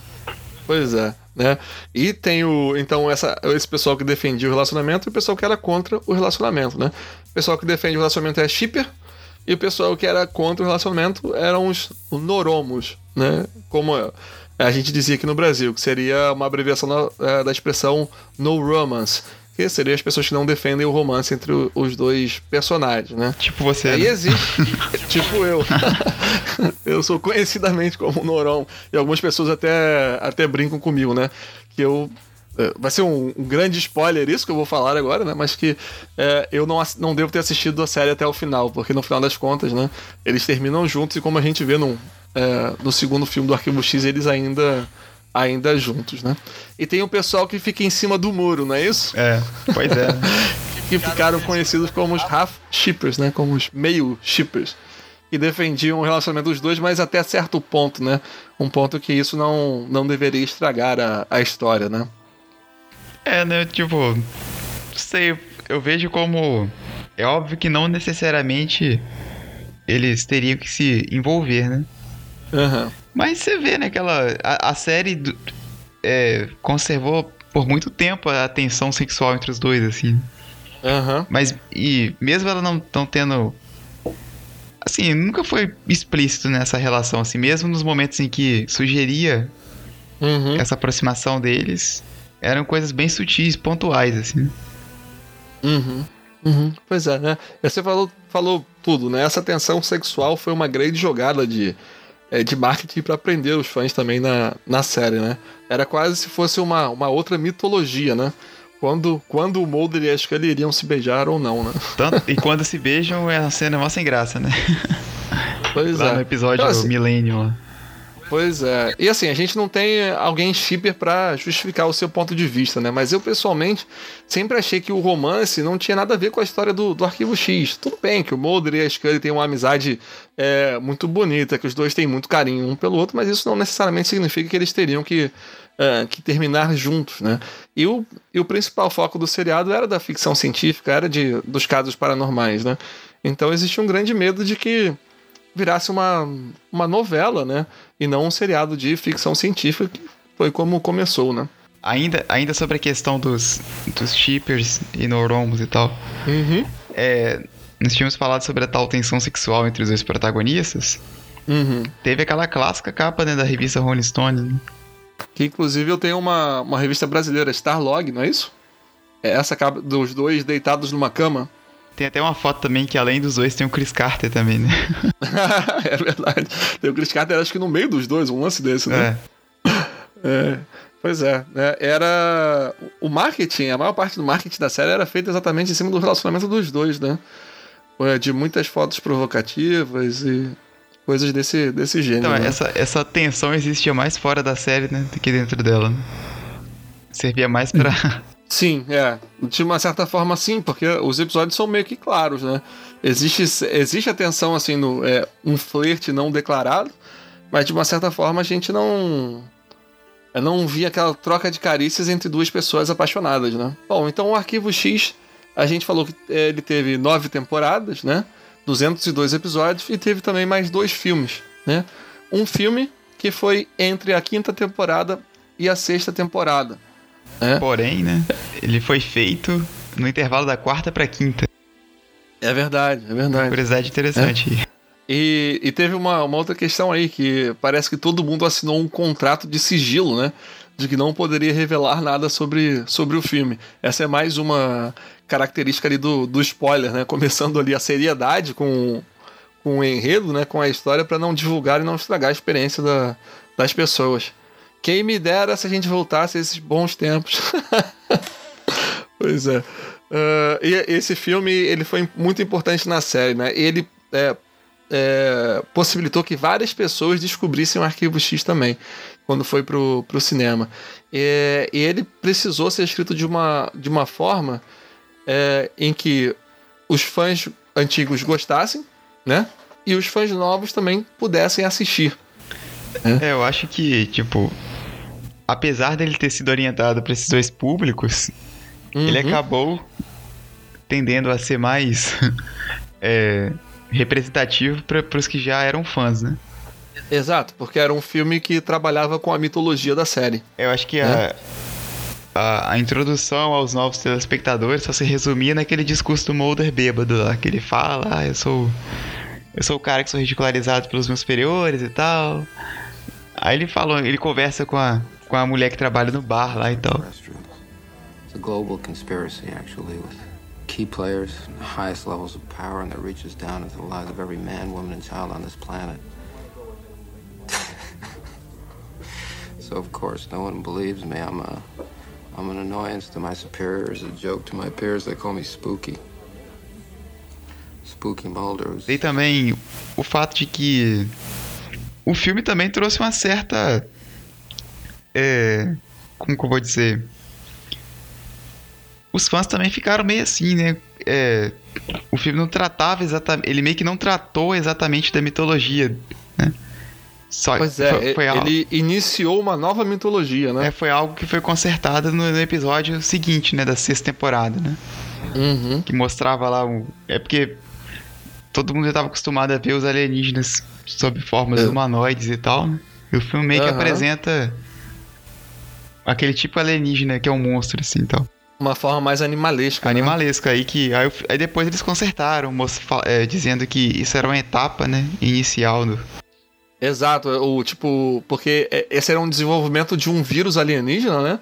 Pois é, né? E tem o então essa, esse pessoal que defendia o relacionamento e o pessoal que era contra o relacionamento, né? O pessoal que defende o relacionamento é shipper e o pessoal que era contra o relacionamento eram os noromos, né? Como a gente dizia aqui no Brasil, que seria uma abreviação da, eh, da expressão no romance, que seria as pessoas que não defendem o romance entre o- os dois personagens, né? Tipo você. Aí né? existe. tipo eu. eu sou conhecidamente como Noron. E algumas pessoas até, até brincam comigo, né? Que eu. é, Vai ser um, um grande spoiler isso que eu vou falar agora, né? Mas que é, eu não, não devo ter assistido a série até o final, porque no final das contas, né? Eles terminam juntos e como a gente vê no, é, no segundo filme do Arquivo X, eles ainda, ainda juntos, né? E tem o pessoal que fica em cima do muro, não é isso? É, pois é. que ficaram conhecidos como os half shippers, né? Como os meio shippers. Que defendiam o relacionamento dos dois, mas até certo ponto, né? Um ponto que isso não, não deveria estragar a, a história, né? É, né? Tipo, sei, eu vejo como. É óbvio que não necessariamente eles teriam que se envolver, né? Aham. Mas você vê, né? Aquela. A, a série do- é, conservou por muito tempo a tensão sexual entre os dois, assim. Aham. Mas, e mesmo ela não, não tendo. Assim, nunca foi explícito nessa relação, assim, mesmo nos momentos em que sugeria Uhum. essa aproximação deles, eram coisas bem sutis, pontuais, assim. Uhum. Uhum. Pois é, né? Você falou, falou tudo, né? Essa tensão sexual foi uma grande jogada de, de marketing para prender os fãs também na, na série, né? Era quase se fosse uma, uma outra mitologia, né? Quando, quando o Mulder e a Scully iriam se beijar ou não, né? Tanto, e quando se beijam é uma cena mó sem graça, né? Pois Lá é. no episódio Então, assim, Millennium lá. Pois é. E assim, a gente não tem alguém shipper pra justificar o seu ponto de vista, né? Mas eu, pessoalmente, sempre achei que o romance não tinha nada a ver com a história do, do Arquivo X. Tudo bem que o Mulder e a Scully têm uma amizade é, muito bonita, que os dois têm muito carinho um pelo outro, mas isso não necessariamente significa que eles teriam que, é, que terminar juntos, né? E o, e o principal foco do seriado era da ficção científica, era de, dos casos paranormais, né? Então existia um grande medo de que virasse uma, uma novela, né? E não um seriado de ficção científica, que foi como começou, né? Ainda, ainda sobre a questão dos, dos shippers e neuromos e tal. Uhum. É, nós tínhamos falado sobre a tal tensão sexual entre os dois protagonistas. Uhum. Teve aquela clássica capa né, da revista Rolling Stone. né? Que inclusive eu tenho uma, uma revista brasileira, Starlog, não é isso? É essa capa dos dois deitados numa cama. Tem até uma foto também que além dos dois tem o Chris Carter também, né? é verdade. Tem o Chris Carter, acho que no meio dos dois, um lance desse, né? É. É, pois é, né? Era. O marketing, a maior parte do marketing da série era feita exatamente em cima do relacionamento dos dois, né? É, De muitas fotos provocativas e coisas desse, desse gênero. Então, né? essa, essa tensão existia mais fora da série, né? Do que dentro dela. Né? Servia mais pra. Sim, é. De uma certa forma, sim, porque os episódios são meio que claros, né? Existe, existe a tensão, assim, no, é, um flerte não declarado, mas de uma certa forma a gente não. Eu não via aquela troca de carícias entre duas pessoas apaixonadas, né? Bom, então o Arquivo X, a gente falou que é, ele teve nove temporadas, né? 202 episódios e teve também mais dois filmes, né? Um filme que foi entre a quinta temporada e a sexta temporada. Né? Porém, né? Ele foi feito no intervalo da quarta pra quinta. É verdade, é verdade. Curiosidade interessante. E, e teve uma, uma outra questão aí, que parece que todo mundo assinou um contrato de sigilo, né? De que não poderia revelar nada sobre, sobre o filme. Essa é mais uma característica ali do, do spoiler, né? Começando ali a seriedade com, com o enredo, né? Com a história, para não divulgar e não estragar a experiência da, das pessoas. Quem me dera se a gente voltasse a esses bons tempos. pois é. Ah, e esse filme ele foi muito importante na série, né? Ele é, é, possibilitou que várias pessoas descobrissem o Arquivo X também, quando foi pro, pro cinema. E, e ele precisou ser escrito de uma, de uma forma é, em que os fãs antigos gostassem, né? E os fãs novos também pudessem assistir. É, eu acho que, tipo, apesar dele ter sido orientado pra esses dois públicos, ele Uhum. acabou tendendo a ser mais é, representativo para os que já eram fãs, né? Exato, porque era um filme que trabalhava com a mitologia da série. Eu acho que a, a, a introdução aos novos telespectadores só se resumia naquele discurso do Mulder bêbado lá, que ele fala, ah, eu sou. Eu sou o cara que sou ridicularizado pelos meus superiores e tal. Aí ele falou, ele conversa com a, com a mulher que trabalha no bar lá e tal. Restrooms. It's a global conspiracy, actually, with key players in the highest levels of power, and that reaches down into the lives of every man, woman, and child on this planet. so, of course, no one believes me. I'm a, I'm an annoyance to my superiors, a joke to my peers. They call me Spooky. Spooky Mulder. E também o fato de que o filme também trouxe uma certa. É, como que eu vou dizer? Os fãs também ficaram meio assim, né? É, o filme não tratava exatamente. Ele meio que não tratou exatamente da mitologia, né? Só Pois é, foi, foi algo, ele iniciou uma nova mitologia, né? é, foi algo que foi consertado no, no episódio seguinte, né? Da sexta temporada, né? Uhum. que mostrava lá um. É porque todo mundo já estava acostumado a ver os alienígenas sob formas É. humanoides e tal, né? E o filme meio que Aham. apresenta aquele tipo alienígena que é um monstro, assim, então. Uma forma mais animalesca. né? Animalesco aí que. Aí, aí depois eles consertaram, fa- é, dizendo que isso era uma etapa, né? Inicial do. Exato, o tipo, porque é, esse era um desenvolvimento de um vírus alienígena, né?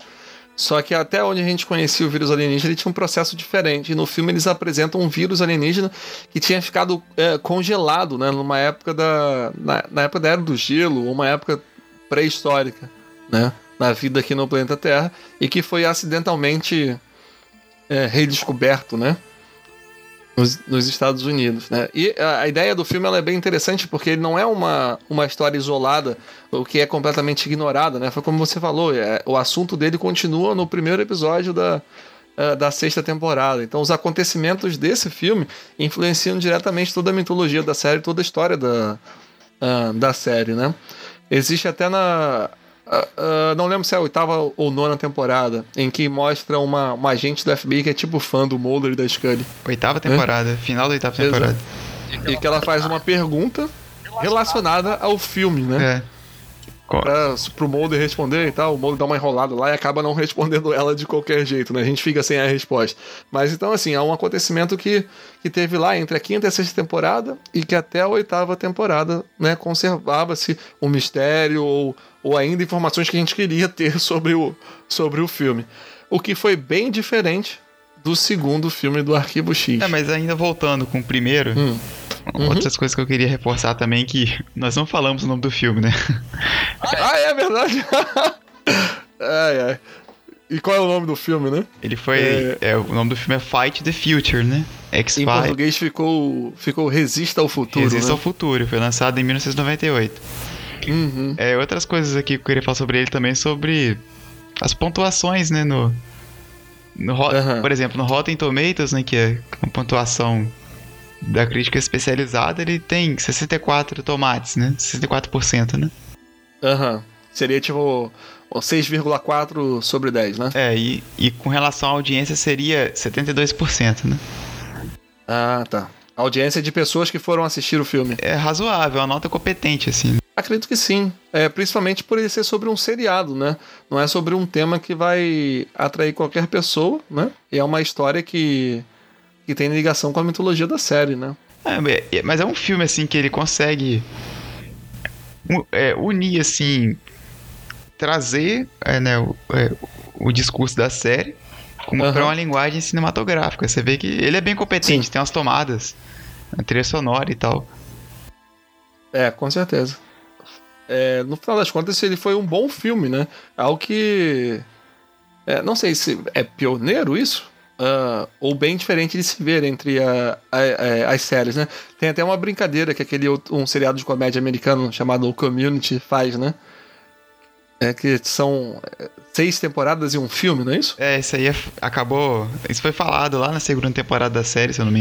Só que até onde a gente conhecia o vírus alienígena, ele tinha um processo diferente. E no filme eles apresentam um vírus alienígena que tinha ficado é, congelado, né? Numa época da. Na, na época da Era do Gelo, uma época pré-histórica, né? Na vida aqui no planeta Terra. E que foi acidentalmente é, redescoberto, né? Nos, nos, Estados Unidos, né? E a, ideia do filme é bem interessante porque ele não é uma, uma história isolada, o que é completamente ignorada, né? Foi como você falou, é, o assunto dele continua no primeiro episódio da, uh, da sexta temporada. Então, os acontecimentos desse filme influenciam diretamente toda a mitologia da série, toda a história da, uh, da série, né? Existe até na Uh, uh, não lembro se é a oitava ou nona temporada, em que mostra uma, uma agente da FBI que é tipo fã do Mulder e da Scully. Oitava temporada, é? final da oitava temporada. E que ela faz uma pergunta relacionada ao filme, né? É pra, pro Mulder responder e tal, o Mulder dá uma enrolada lá e acaba não respondendo ela de qualquer jeito, né? A gente fica sem a resposta. Mas então, assim, é um acontecimento que, que teve lá entre a quinta e a sexta temporada e que até a oitava temporada, né, conservava-se um mistério ou, ou ainda informações que a gente queria ter sobre o, sobre o filme. O que foi bem diferente do segundo filme do Arquivo X. É, mas ainda voltando com o primeiro, hum. Uhum. Outras coisas que eu queria reforçar também que nós não falamos o nome do filme, né? ah, é verdade. ai, ai. E qual é o nome do filme, né? Ele foi. É... é o nome do filme é Fight the Future, né? X em português ficou, ficou Resista ao Futuro. Resista né? ao Futuro, foi lançado em 1998. Uhum. É, outras coisas aqui que eu queria falar sobre ele também, sobre as pontuações, né? No, no uhum. Por exemplo, no Rotten Tomatoes, né? Que é uma pontuação da crítica especializada, ele tem 64 tomates, né? 64%, né? Aham. Uhum. Seria tipo 6,4 sobre 10, né? É, e, e com relação à audiência seria 72%, né? Ah, tá. A audiência de pessoas que foram assistir o filme. É razoável, é uma nota competente, assim. Acredito que sim. É, principalmente por ele ser sobre um seriado, né? Não é sobre um tema que vai atrair qualquer pessoa, né? E é uma história que que tem ligação com a mitologia da série, né? É, é, mas é um filme assim que ele consegue é, unir assim, trazer é, né, o, é, o, discurso da série como uhum. para uma linguagem cinematográfica. Você vê que ele é bem competente, Sim. tem umas tomadas, a trilha sonora e tal. É, com certeza. É, no final das contas, ele foi um bom filme, né? Algo que. É, não sei se é pioneiro isso, Uh, ou bem diferente de se ver entre a, a, a, as séries, né? Tem até uma brincadeira que aquele um seriado de comédia americano chamado Community faz, né? É que são é, seis temporadas e um filme, não é isso? É, isso aí é, acabou. Isso foi falado lá na segunda temporada da série, se eu não me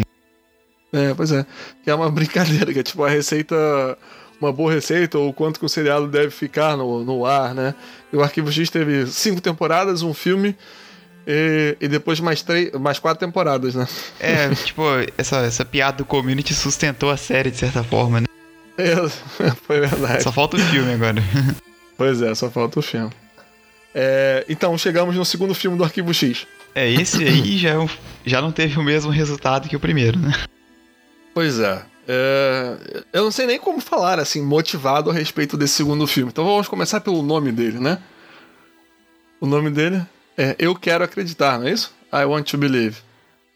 engano. É, pois é. Que é uma brincadeira, que é tipo a receita. Uma boa receita, ou quanto que o seriado deve ficar no, no ar, né? E o Arquivo X teve cinco temporadas, um filme e, e, depois mais, três, mais quatro temporadas, né? É, tipo, essa, essa piada do community sustentou a série de certa forma, né? É, foi verdade. Só falta o filme agora. Pois é, só falta o filme. É, então, chegamos no segundo filme do Arquivo X. É, esse aí já, é já não teve o mesmo resultado que o primeiro, né? Pois é. é. Eu não sei nem como falar, assim, motivado a respeito desse segundo filme. Então vamos começar pelo nome dele, né? O nome dele é, eu quero acreditar, não é isso? I want to believe.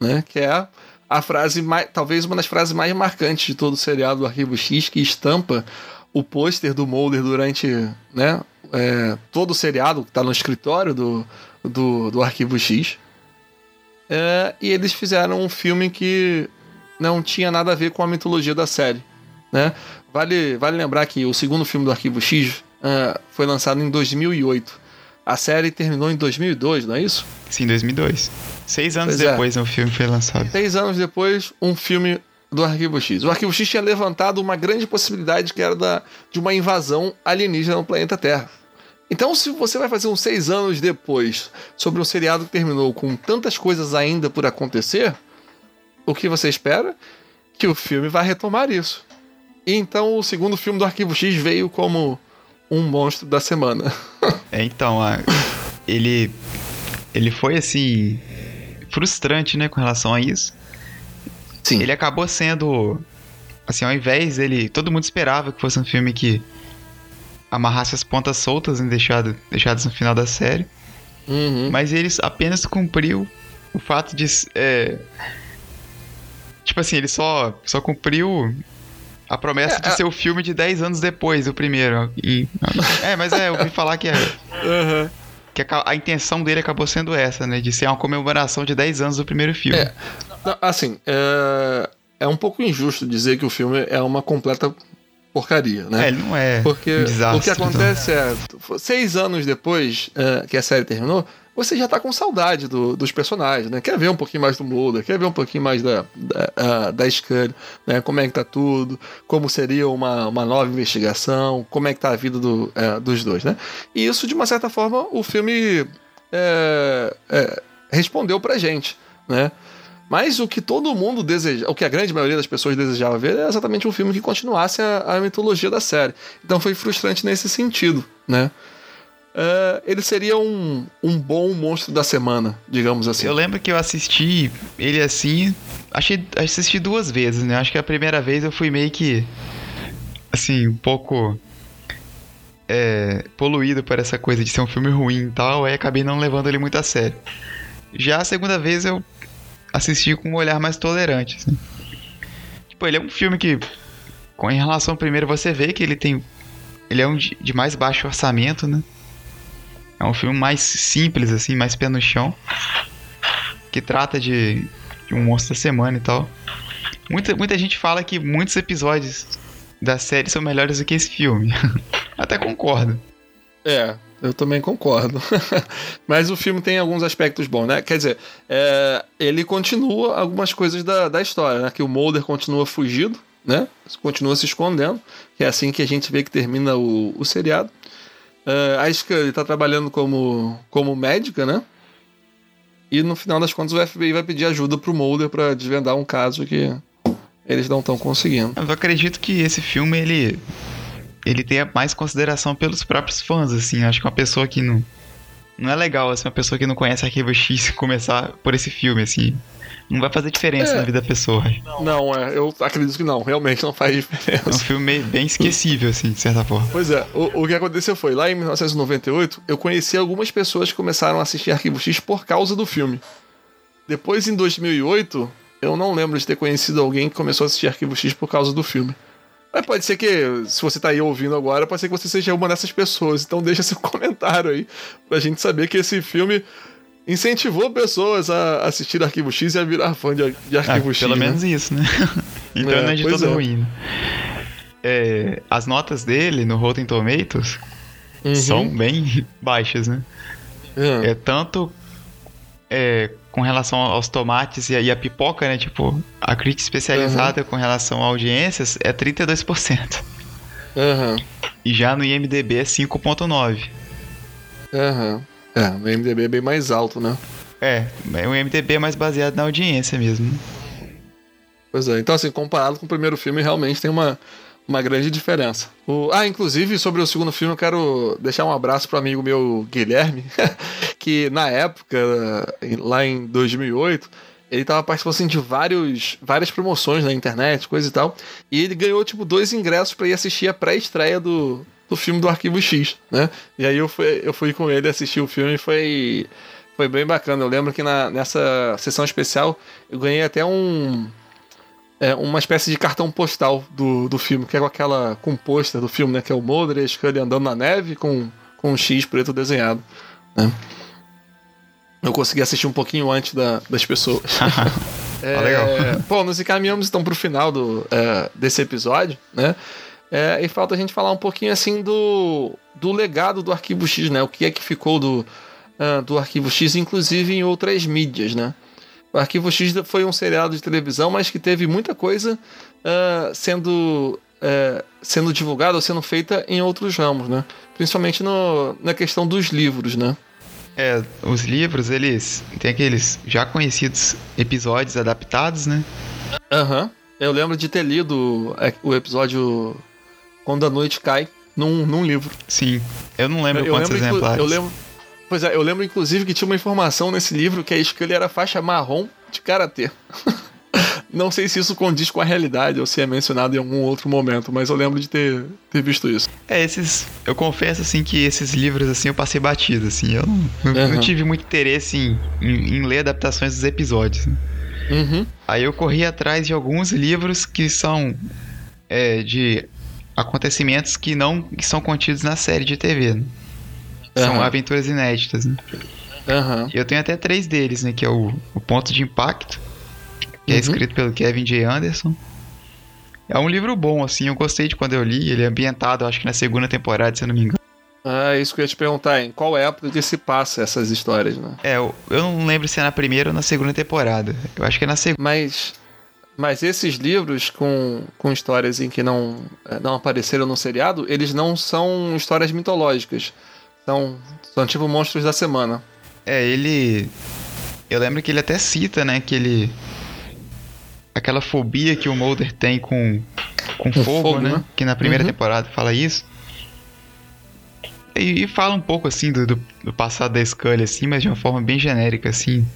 Né? Que é a, a frase, mais, talvez uma das frases mais marcantes de todo o seriado do Arquivo X, que estampa o pôster do Mulder durante né, é, todo o seriado, que está no escritório do, do, do Arquivo X. É, e eles fizeram um filme que não tinha nada a ver com a mitologia da série. Né? Vale, vale lembrar que o segundo filme do Arquivo X uh, foi lançado em 2008. A série terminou em 2002, não é isso? Sim, 2002. Seis anos pois é. depois é. o filme foi lançado. Seis anos depois, um filme do Arquivo X. O Arquivo X tinha levantado uma grande possibilidade que era da, de uma invasão alienígena no planeta Terra. Então, se você vai fazer uns seis anos depois sobre um seriado que terminou com tantas coisas ainda por acontecer, o que você espera? Que o filme vai retomar isso. E então o segundo filme do Arquivo X veio como um monstro da semana. é, então, ele ele foi assim frustrante, né, com relação a isso. Sim. Ele acabou sendo assim, ao invés dele, todo mundo esperava que fosse um filme que amarrasse as pontas soltas e deixado, deixadas no final da série. Uhum. Mas ele apenas cumpriu o fato de. É, tipo assim, ele só, só cumpriu a promessa é, de ser o filme de 10 anos depois, o primeiro. E, é, mas é, eu ouvi falar que é. Uhum. que a, a, intenção dele acabou sendo essa, né? De ser uma comemoração de 10 anos do primeiro filme. É, assim, é, é um pouco injusto dizer que o filme é uma completa porcaria, né? É, não é Porque um desastre, o que acontece é, seis anos depois é, que a série terminou, você já tá com saudade do, dos personagens, né? Quer ver um pouquinho mais do Mulder, quer ver um pouquinho mais da, da, da Scully, né? Como é que tá tudo, como seria uma, uma nova investigação, como é que tá a vida do, é, dos dois, né? E isso, de uma certa forma, o filme é, é, respondeu pra gente, né? Mas o que todo mundo deseja, o que a grande maioria das pessoas desejava ver é exatamente um filme que continuasse a, a mitologia da série. Então foi frustrante nesse sentido, né? Uh, ele seria um, um bom monstro da semana, digamos assim. Eu lembro que eu assisti ele assim. Achei, assisti duas vezes, né? Acho que a primeira vez eu fui meio que. Assim, um pouco. É, poluído por essa coisa de ser um filme ruim e tal, aí acabei não levando ele muito a sério. Já a segunda vez eu assisti com um olhar mais tolerante. Assim. Tipo, ele é um filme que, com em relação ao primeiro, você vê que ele tem. Ele é um de, de mais baixo orçamento, né? É um filme mais simples, assim, mais pé no chão. Que trata de, de um monstro da semana e tal. Muita, muita gente fala que muitos episódios da série são melhores do que esse filme. Até concordo. É, eu também concordo. Mas o filme tem alguns aspectos bons, né? Quer dizer, é, ele continua algumas coisas da, da história, né? Que o Mulder continua fugido, né? Continua se escondendo. Que é assim que a gente vê que termina o, o seriado. Uh, a Scully está trabalhando como, como médica, né? E no final das contas o FBI vai pedir ajuda pro Mulder para desvendar um caso que eles não estão conseguindo. Eu acredito que esse filme ele ele tenha mais consideração pelos próprios fãs, assim. Acho que uma pessoa que não não é legal assim, uma pessoa que não conhece Arquivo X começar por esse filme, assim não vai fazer diferença é. na vida da pessoa. Não, é, eu acredito que não, realmente não faz diferença. É um filme bem esquecível, assim, de certa forma. Pois é, o, o que aconteceu foi, lá em 1998, eu conheci algumas pessoas que começaram a assistir Arquivo X por causa do filme. Depois, em 2008, eu não lembro de ter conhecido alguém que começou a assistir Arquivo X por causa do filme. Mas pode ser que, se você tá aí ouvindo agora, pode ser que você seja uma dessas pessoas. Então deixa seu comentário aí pra gente saber que esse filme incentivou pessoas a assistir Arquivo X e a virar fã de, de Arquivo ah, X. Pelo né? menos isso, né? então é, não é de todo é. ruim. Né? É, as notas dele no Rotten Tomatoes uhum. são bem baixas, né? Uhum. É tanto é, com relação aos tomates e a, e a, pipoca, né? Tipo, a crítica especializada uhum. com relação a audiências é 32%. Uhum. E já no IMDB é 5.9%. Aham. É, o MDB é bem mais alto, né? É, o MDB é mais baseado na audiência mesmo. Pois é, então assim, comparado com o primeiro filme, realmente tem uma, uma grande diferença. O, ah, inclusive, sobre o segundo filme, eu quero deixar um abraço para amigo meu Guilherme, que na época, lá em 2008, ele tava participando assim, de vários, várias promoções na internet, coisa e tal, e ele ganhou tipo dois ingressos para ir assistir a pré-estreia do, do filme do Arquivo X, né? E aí eu fui, eu fui com ele assistir o filme e foi, foi bem bacana. Eu lembro que na, nessa sessão especial eu ganhei até um. É, uma espécie de cartão postal do, do filme, que é com aquela composta do filme, né? Que é o Mulder e a Scully andando na neve com, com um X preto desenhado. Né? Eu consegui assistir um pouquinho antes da, das pessoas. é, ah, legal. Bom, nos encaminhamos então para o final do, é, desse episódio, né? É, e falta a gente falar um pouquinho assim do, do legado do Arquivo X, né? O que é que ficou do, uh, do Arquivo X, inclusive em outras mídias, né? O Arquivo X foi um seriado de televisão, mas que teve muita coisa uh, sendo, uh, sendo divulgada ou sendo feita em outros ramos, né? Principalmente no, na questão dos livros, né? É, os livros, eles têm aqueles já conhecidos episódios adaptados, né? Aham. Uhum. Eu lembro de ter lido é, o episódio quando a noite cai num, num livro. Sim. Eu não lembro eu, quantos eu lembro, exemplares. Eu lembro, pois é, eu lembro inclusive que tinha uma informação nesse livro que a Scully era faixa marrom de karatê. não sei se isso condiz com a realidade ou se é mencionado em algum outro momento, mas eu lembro de ter, ter visto isso. É, esses. Eu confesso assim que esses livros assim eu passei batido, assim. Eu não, uhum. não tive muito interesse em, em, em, ler adaptações dos episódios. Uhum. Aí eu corri atrás de alguns livros que são é, de acontecimentos que não que são contidos na série de TV. Né? São Aham. aventuras inéditas, né? Aham. Eu tenho até três deles, né? Que é o, o Ponto de Impacto, que é Uhum. escrito pelo Kevin J. Anderson. É um livro bom, assim, eu gostei de quando eu li. Ele é ambientado, acho que na segunda temporada, se eu não me engano. Ah, isso que eu ia te perguntar, em qual época que se passa essas histórias, né? É, eu, eu não lembro se é na primeira ou na segunda temporada. Eu acho que é na segunda. Mas, mas esses livros com, com histórias em que não, eh, não apareceram no seriado, eles não são histórias mitológicas. São, são tipo monstros da semana. É, ele. Eu lembro que ele até cita, né, que ele. Aquela fobia que o Mulder tem com, com fogo, fogo, né? né? Que na primeira Uhum. temporada fala isso. E, e fala um pouco, assim, do, do, do passado da Scully, assim, mas de uma forma bem genérica, assim.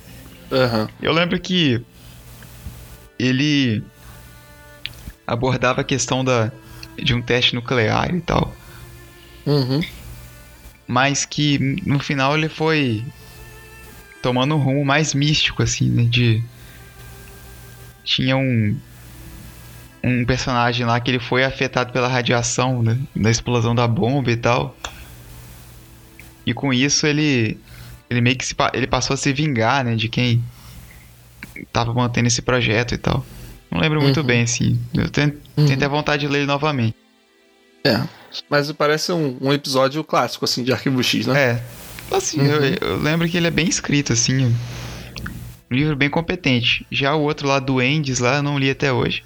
Aham. Eu lembro que ele abordava a questão da, de um teste nuclear e tal. Uhum. mas que no final ele foi tomando um rumo mais místico, assim, né? De. Tinha um. Um personagem lá que ele foi afetado pela radiação, né? Da explosão da bomba e tal. E com isso ele. Ele meio que se, ele passou a se vingar, né? De quem tava mantendo esse projeto e tal. Não lembro muito Uhum. bem, assim. Eu tenho, Uhum. tenho até vontade de ler ele novamente. É. Mas parece um, um episódio clássico, assim, de Arquivo X, né? É. Assim, Uhum. eu, eu lembro que ele é bem escrito, assim. Um livro bem competente. Já o outro lá, do Endes, lá, eu não li até hoje.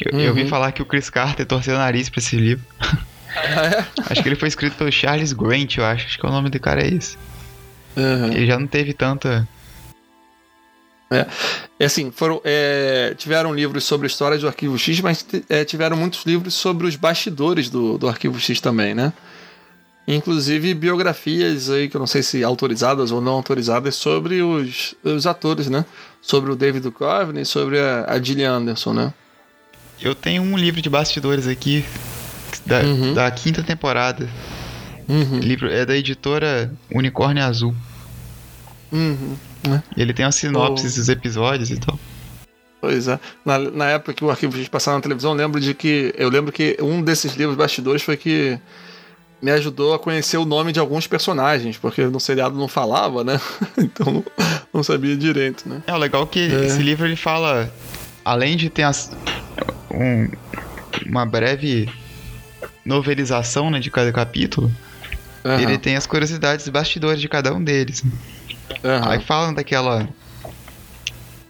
Eu, eu ouvi Uhum. falar que o Chris Carter torceu o nariz pra esse livro. Ah, é? Acho que ele foi escrito pelo Charles Grant, eu acho. Acho que o nome do cara é esse. Aham. Ele já não teve tanta. É assim, foram, é, tiveram livros sobre histórias do Arquivo X, mas é, tiveram muitos livros sobre os bastidores do, do Arquivo X também, né? Inclusive biografias aí, que eu não sei se autorizadas ou não autorizadas, sobre os, os atores, né? Sobre o David Duchovny e sobre a, a Gillian Anderson, né? Eu tenho um livro de bastidores aqui. Da, Uhum. da quinta temporada. Uhum, Livro, é da editora Unicórnio Azul. uhum. Ele tem uma sinopse Oh. dos episódios e tal. Pois é. Na, na época que o Arquivo X passava na televisão, eu lembro de que. Eu lembro que um desses livros bastidores foi que me ajudou a conhecer o nome de alguns personagens, porque no seriado não falava, né? então não, não sabia direito, né? É, o legal é que É. esse livro ele fala, além de ter as- um- uma breve novelização né, de cada capítulo, Aham, ele tem as curiosidades bastidores de cada um deles. Aham. Aí falam daquela.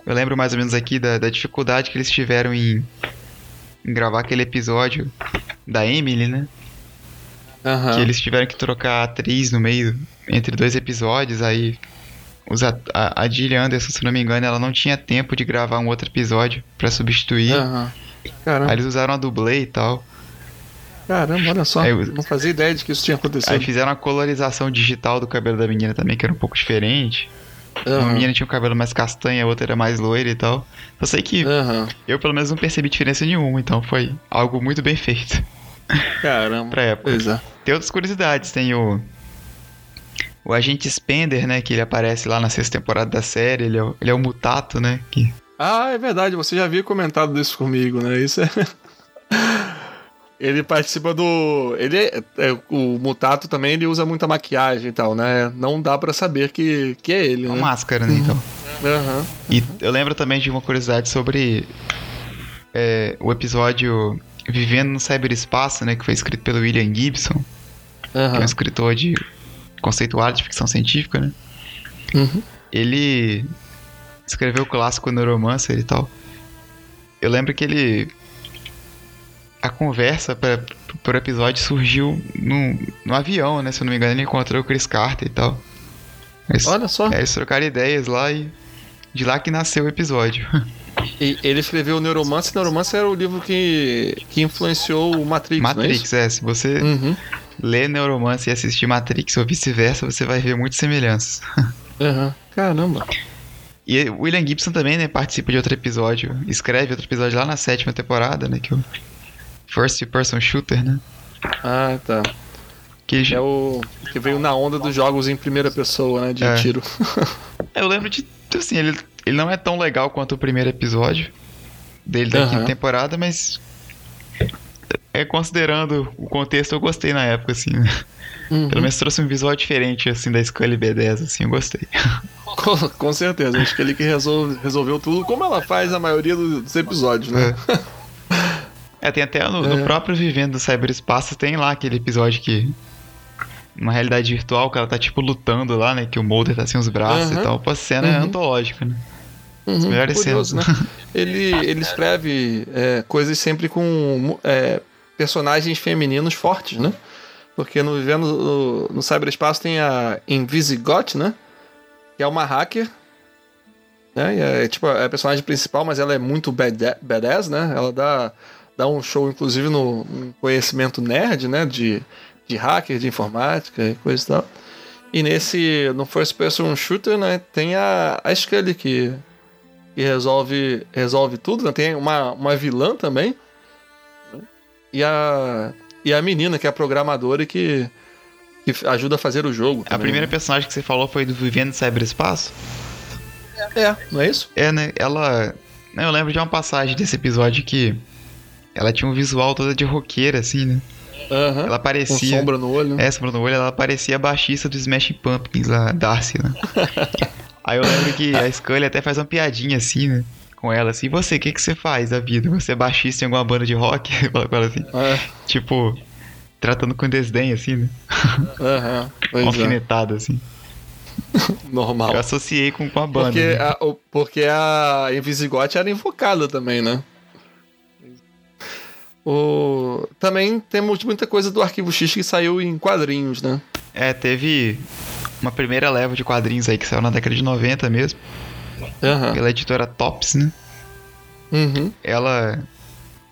Eu lembro mais ou menos aqui da, da dificuldade que eles tiveram em, em gravar aquele episódio da Emily, né? aham. Que eles tiveram que trocar a atriz no meio, entre dois episódios, aí. Os a, a Gillian Anderson, se não me engano, ela não tinha tempo de gravar um outro episódio pra substituir. Caramba, Aí eles usaram a dublê e tal. Caramba, olha só. Aí Não fazia ideia de que isso tinha Aí acontecido. fizeram a colorização digital do cabelo da menina também, que era um pouco diferente. Uma Aham, menina tinha o cabelo mais castanho, a outra era mais loira e tal. Eu sei que aham. eu, pelo menos, não percebi diferença nenhuma, então foi algo muito bem feito Caramba. pra época. Pois é. Tem outras curiosidades, tem o. O agente Spender, né? Que ele aparece lá na sexta temporada da série. Ele é o, ele é o mutato, né? Que, Ah, é verdade, você já havia comentado isso comigo, né? Isso é. Ele participa do. Ele é, é, o Mutato também ele usa muita maquiagem e tal, né? Não dá pra saber que, que é ele, é uma né? máscara, né? Então. Aham. E eu lembro também de uma curiosidade sobre é, o episódio Vivendo no Cyberespaço, né? Que foi escrito pelo William Gibson, que é um escritor de conceituado de ficção científica, né? Uhum. Ele escreveu o clássico Neuromancer e tal. Eu lembro que ele. A conversa para por episódio surgiu no, no avião, né? Se eu não me engano, ele encontrou o Chris Carter e tal. Eles, Olha só. é, eles trocaram ideias lá e. De lá que nasceu o episódio. E ele escreveu Neuromancer. Neuromancer era o livro que, que influenciou o Matrix, não é Matrix, isso? é. Se você Uhum. ler Neuromancer e assistir Matrix ou vice-versa, você vai ver muitas semelhanças. Aham. Caramba. E o William Gibson também, né, participa de outro episódio, escreve outro episódio lá na sétima temporada, né, que é o First Person Shooter, né? Ah, tá. Que É o que veio na onda dos jogos em primeira pessoa, né? De É. tiro. Eu lembro de, assim, ele, ele não é tão legal quanto o primeiro episódio dele da Aham. quinta temporada, mas é, considerando o contexto, eu gostei na época, assim, né? Uhum. Pelo menos trouxe um visual diferente, assim, da Scully B10, assim, eu gostei. Com, com certeza, acho que ele que resolve, resolveu tudo, como ela faz a maioria dos episódios, né? É, tem até no, no É. próprio Vivendo do Cyberespaço, tem lá aquele episódio que. Uma realidade virtual, que ela tá tipo lutando lá, né? Que o Mulder tá sem os braços Aham. e tal. Pô, a cena é Uhum. antológica, né? Uhum, melhores curioso, né? Ele, ele escreve é, coisas sempre com é, personagens femininos fortes, né? Porque no Vivendo no, no Cyberespaço tem a Invisigot, né? Que é uma hacker. Né? É, tipo, é a personagem principal, mas ela é muito bada- badass, né? Ela dá, dá um show, inclusive, no, no conhecimento nerd, né? De, de hacker, de informática e coisa e tal. E nesse, no First Person Shooter, né? Tem a, a Scully que que resolve, resolve tudo. Né? Tem uma, uma vilã também. né? E a, e a menina, que é a programadora e que, que ajuda a fazer o jogo. A também, primeira né? personagem que você falou foi do Vivendo no Cyberespaço? É, não é isso? É, né? Ela. Eu lembro de uma passagem desse episódio que. Ela tinha um visual toda de roqueira, assim, né? Aham. Ela Com parecia. sombra no olho. É, sombra no olho, ela parecia a baixista do Smashing Pumpkins, a Darcy, né? Aí eu lembro que a Scully até faz uma piadinha assim, né? Com ela, assim, e você, o que, que você faz da vida? Você é baixista em alguma banda de rock? Fala com ela assim, É, tipo, tratando com desdém, assim, né? Aham. Uma Pois é. alfinetada, assim. Normal. Eu associei com, com a banda. Porque né? a, o- porque a Invisigote era invocada também, né? O... Também temos muita coisa do Arquivo X que saiu em quadrinhos, né? É, teve uma primeira leva de quadrinhos aí que saiu na década de 90 mesmo, Aham. pela editora Tops, né? Uhum. Ela.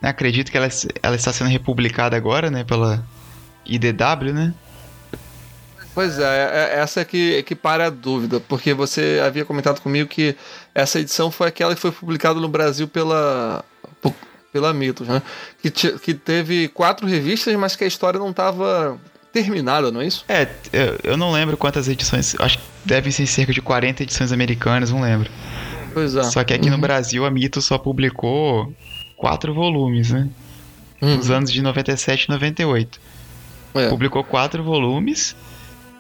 né, acredito que ela, ela está sendo republicada agora, né? Pela IDW, né? Pois é, é- é essa que, que para a dúvida, porque você havia comentado comigo que essa edição foi aquela que foi publicada no Brasil pela, pela Mitos, né? Que, que teve quatro revistas, mas que a história não estava terminada, não é isso? É, eu, eu não lembro quantas edições. Acho que devem ser cerca de 40 edições americanas, não lembro. Pois é. Só que aqui no Brasil a Mito só publicou quatro volumes, né? Uhum. Nos anos de 97 e 98. É. Publicou quatro volumes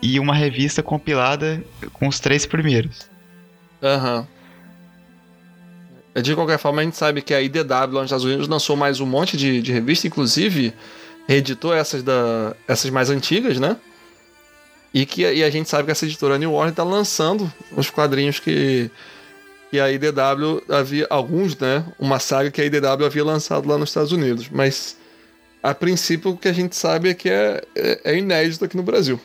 e uma revista compilada com os três primeiros. Aham. De qualquer forma, a gente sabe que a IDW nos Estados Unidos lançou mais um monte de, de revista, inclusive reeditou essas, da, essas mais antigas, né? E que e a gente sabe que essa editora New Orleans está lançando os quadrinhos que, que a IDW havia, alguns, né? Uma saga que a IDW havia lançado lá nos Estados Unidos. Mas a princípio o que a gente sabe é que é, é, é inédito aqui no Brasil.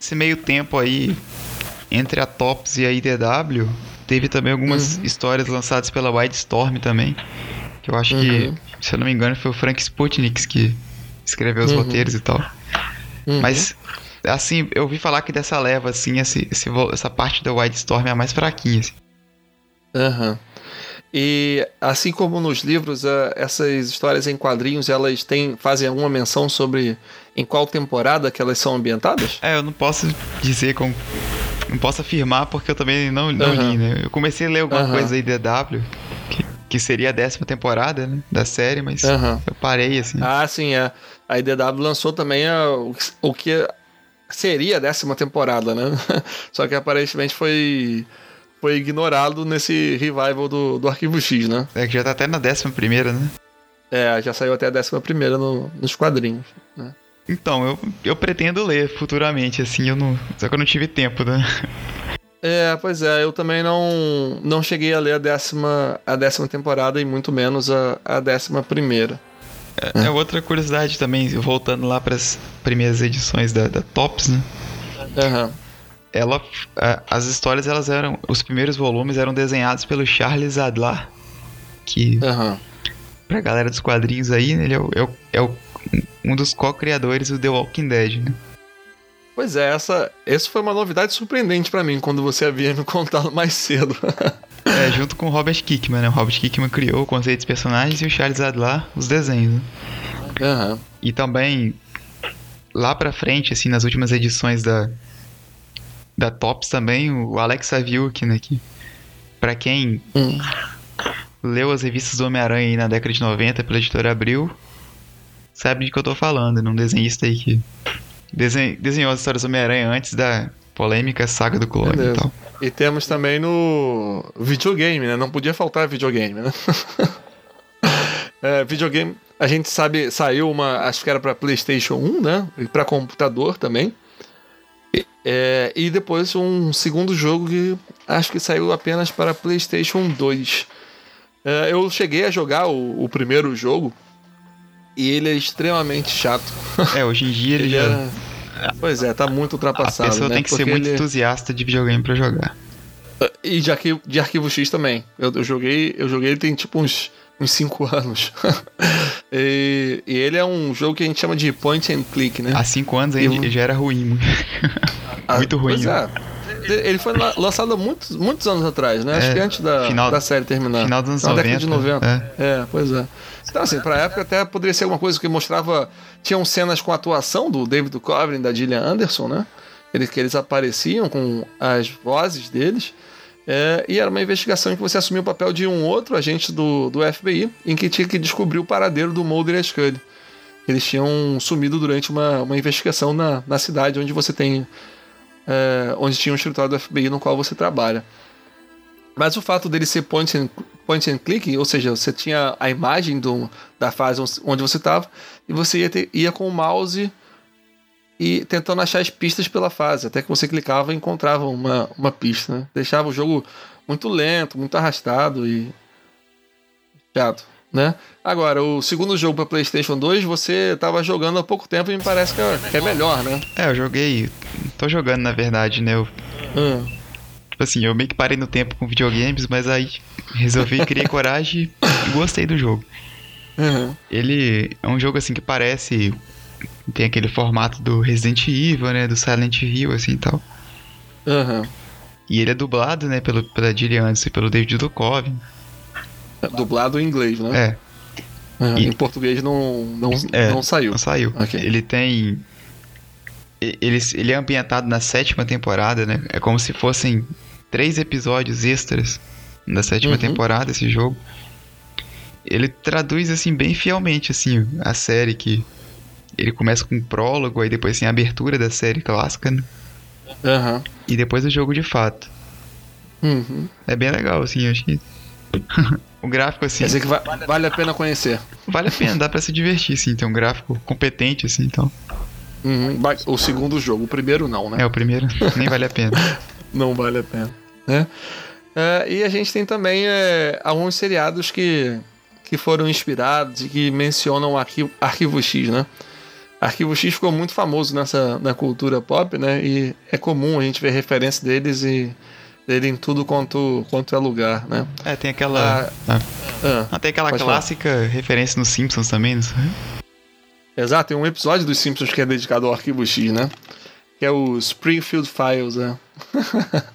Esse meio tempo aí, entre a Tops e a IDW, teve também algumas Uhum. histórias lançadas pela Wildstorm também. Que eu acho Uhum. que, se eu não me engano, foi o Frank Sputnik que escreveu os Uhum. roteiros e tal. Uhum. Mas, assim, eu ouvi falar que dessa leva, assim, esse, esse essa parte da Wildstorm é a mais fraquinha, assim. Aham. E assim como nos livros, essas histórias em quadrinhos, elas têm, fazem alguma menção sobre em qual temporada que elas são ambientadas? É, eu não posso dizer com. Não posso afirmar porque eu também não, não li, né? Eu comecei a ler alguma coisa aí da DW, que, que seria a décima temporada, né? Da série, mas eu parei, assim. Ah, sim, é. A IDW lançou também a- o, que- o que seria a décima temporada, né? Só que aparentemente foi, foi ignorado nesse revival do, do Arquivo X, né? É que já tá até na décima primeira, né? É, já saiu até a décima primeira no, nos quadrinhos. Né? Então, eu, eu pretendo ler futuramente, assim, eu não. Só que eu não tive tempo, né? É, pois é, eu também não, não cheguei a ler a décima, a décima temporada e muito menos a, a décima primeira. É, outra curiosidade também, voltando lá pras primeiras edições da, da Tops, né? Aham. Ela. a- as histórias, elas eram. Os primeiros volumes eram desenhados pelo Charles Adlar, que Aham. pra galera dos quadrinhos aí, ele é, o, é, o- é o- um dos co-criadores do The Walking Dead, né? Pois é, essa, essa foi uma novidade surpreendente pra mim quando você havia me contado mais cedo. É, junto com o Robert Kickman, né? O Robert Kickman criou o conceito dos personagens e o Charles Adlar os desenhos? Aham. E também, lá pra frente, assim, nas últimas edições da, da Tops também, o Alex Saviuk, né? Que, pra quem Hum. leu as revistas do Homem-Aranha na década de 90 pela editora Abril, sabe de que eu tô falando, num desenhista aí que desen- desenhou as histórias do Homem-Aranha antes da polêmica saga do clone e Beleza. tal. E temos também no videogame, né? Não podia faltar videogame, né? É, videogame, a gente sabe, saiu uma, acho que era pra PlayStation 1, né? E pra computador também. E, é, e depois um segundo jogo que acho que saiu apenas para PlayStation 2. É, eu cheguei a jogar o, o primeiro jogo e ele é extremamente chato. É, hoje em dia ele, Ele já. é- Pois é, tá muito A ultrapassado. pessoa né? tem que ser Porque muito ele- entusiasta de videogame pra jogar. E de arquivo, de arquivo X também. Eu, eu joguei, eu joguei ele tem tipo uns, uns 5 anos. e, e ele é um jogo que a gente chama de point and click, né? Há cinco anos ainda Eu- já era ruim. Ah, muito ruim, Pois é. Ele foi la- lançado há muitos, muitos anos atrás, né? Acho É, que antes da, final- da série terminar. final dos anos Na década de 90, 90. É. pois é. Então, assim, pra época até poderia ser alguma coisa que mostrava. Tinham cenas com a atuação do David Duchovny e da Gillian Anderson, né? Eles, que eles apareciam com as vozes deles. É, e era uma investigação em que você assumia o papel de um outro agente do, do FBI, em que tinha que descobrir o paradeiro do Mulder e Scully. Eles tinham sumido durante uma, uma investigação na, na cidade onde você tem. é, onde tinha um escritório do FBI no qual você trabalha. Mas o fato dele ser point and, point and click, ou seja, você tinha a imagem do, da fase onde você estava, e você ia, ter- ia com o mouse e tentando achar as pistas pela fase, até que você clicava e encontrava uma, uma pista. Né? Deixava o jogo muito lento, muito arrastado e chato. Né? Agora, o segundo jogo para PlayStation 2 você estava jogando há pouco tempo e me parece que é, que é melhor, né? É, eu joguei. Tô jogando, na verdade, né? Eu, Hum. Tipo assim, eu meio que parei no tempo com videogames, mas aí resolvi, criei coragem e gostei do jogo. Uhum. Ele é um jogo assim que parece. Tem aquele formato do Resident Evil, né? Do Silent Hill, assim e tal. Uhum. E ele é dublado, né? Pelo, pela Gillian Anderson e pelo David Duchovny. Dublado em inglês, né? É, Uhum. E- Em português não, não, É, não saiu. não saiu. Ok. Ele tem. Ele, ele é ambientado na sétima temporada, né? É como se fossem três episódios extras da sétima Uhum. temporada, esse jogo. Ele traduz, assim, bem fielmente, assim, a série que... Ele começa com um prólogo, aí depois tem a abertura da série clássica, né? Aham. E depois o jogo de fato. Uhum. É bem legal, assim, eu achei. o gráfico, assim, Quer dizer que va- vale a pena conhecer. vale a pena, dá pra se divertir, assim. Tem um gráfico competente, assim, então... Uhum. O segundo jogo, o primeiro não, né? É, o primeiro nem vale a pena. Não vale a pena. Né? É, e a gente tem também é, alguns seriados que, que foram inspirados e que mencionam o arquivo, arquivo X, né? Arquivo X ficou muito famoso nessa na cultura pop, né? E é comum a gente ver referência deles e dele em tudo quanto, quanto é lugar, né? É, tem aquela... Ah, Ah. ah, Tem aquela Pode falar. clássica referência nos Simpsons também, não sei? exato, tem um episódio dos Simpsons que é dedicado ao arquivo X, né? Que é o Springfield Files, né?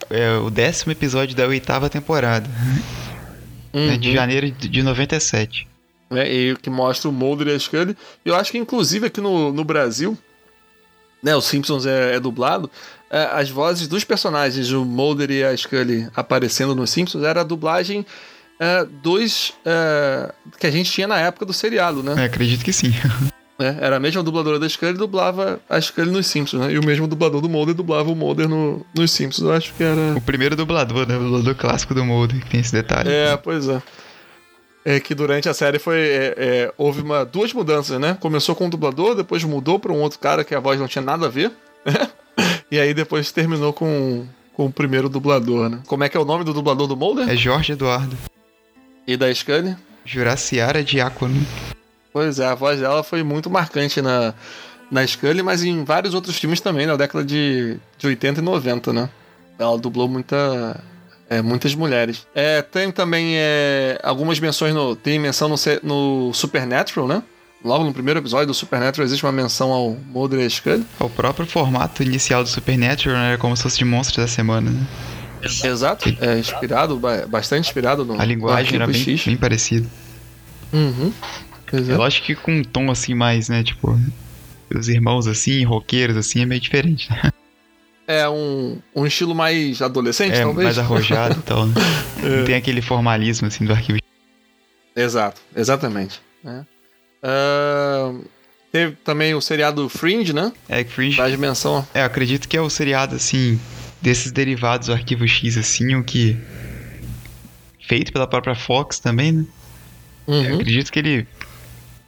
É o décimo episódio da oitava temporada, né, de Uhum. janeiro de de 97. né, e que mostra o Mulder e a Scully. Eu acho que inclusive aqui no, no Brasil, né, o Simpsons é, é dublado, é, as vozes dos personagens, o Mulder e a Scully aparecendo no Simpsons, era a dublagem é, dos é, que a gente tinha na época do seriado, né? É, acredito que sim. né? Era a mesma dubladora da Scully dublava a Scully nos Simpsons, né? E o mesmo dublador do Mulder dublava o Mulder no, nos Simpsons. Eu acho que era. O primeiro dublador, né? O dublador clássico do Mulder, que tem esse detalhe. É, pois é. É que durante a série foi. é, é, houve uma, duas mudanças, né? Começou com um dublador, depois mudou para um outro cara que a voz não tinha nada a ver. né? e aí depois terminou com, com o primeiro dublador, né? Como é que é o nome do dublador do Mulder? É Jorge Eduardo. E da Scully? Juraciara Diácono. Pois é, a voz dela foi muito marcante na, na Scully, mas em vários outros filmes também, na década de, de 80 e 90, né? Ela dublou muita, é, muitas mulheres. É, tem também é, algumas menções no. Tem menção no, no Supernatural, né? Logo no primeiro episódio do Supernatural existe uma menção ao Mulder e Scully. O próprio formato inicial do Supernatural né, era como se fosse de monstro da semana, né? Exato. É inspirado, ba- bastante inspirado no. A linguagem no era bem, X. bem parecida. Uhum. Pois é. É lógico que com um tom assim mais, né? Tipo, os irmãos assim, roqueiros assim, é meio diferente, né? É um, um estilo mais adolescente, É talvez? mais arrojado e tal, né? Não tem aquele formalismo assim do arquivo. Exato, exatamente. né? Ah, teve também o seriado Fringe, né? É, Fringe. Faz menção. É, eu acredito que é o seriado, assim, desses derivados do Arquivo X, assim, o que. Feito pela própria Fox também, né? Uhum. Eu acredito que ele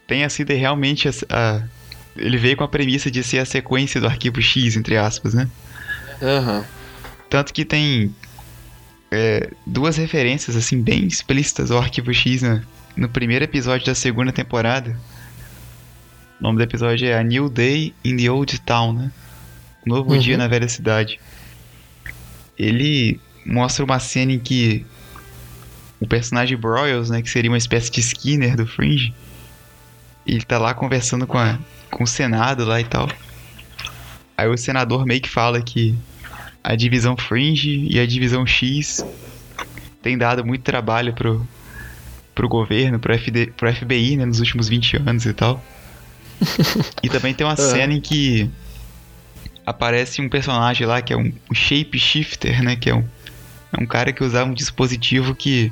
tenha sido realmente a, a, ele veio com a premissa de ser a sequência do arquivo X, entre aspas, né? Uhum. Tanto que tem é, duas referências, assim, bem explícitas ao arquivo X né? no primeiro episódio da segunda temporada. O nome do episódio é A New Day in the Old Town, né? Novo Uhum. dia na velha cidade. Ele mostra uma cena em que o personagem Broyles, né, que seria uma espécie de Skinner do Fringe, ele tá lá conversando com, a, com o Senado lá e tal. Aí o senador meio que fala que a divisão Fringe e a divisão X tem dado muito trabalho pro, pro governo, pro, FD, pro FBI, né, nos últimos 20 anos e tal. e também tem uma cena em que aparece um personagem lá que é um, um shapeshifter, né, que é um, é um cara que usava um dispositivo que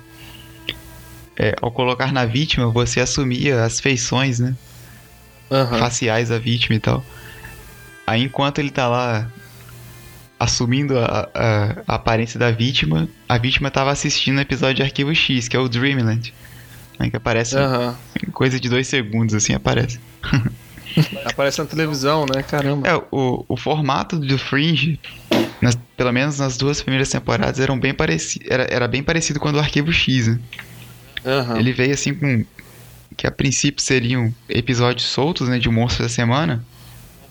é, ao colocar na vítima, você assumia as feições, né? Uhum. faciais da vítima e tal. Aí enquanto ele tá lá assumindo a, a- a aparência da vítima, a vítima tava assistindo o episódio de Arquivo X, que é o Dreamland. Né, que aparece Aham. em coisa de dois segundos, assim, aparece. Aparece na televisão, né? Caramba. É, o, o formato do Fringe, nas- pelo menos nas duas primeiras temporadas, eram bem pareci era, era bem parecido com o do Arquivo X, né? Aham. Ele veio assim com. Que a princípio seriam episódios soltos, né? De Monstro da Semana.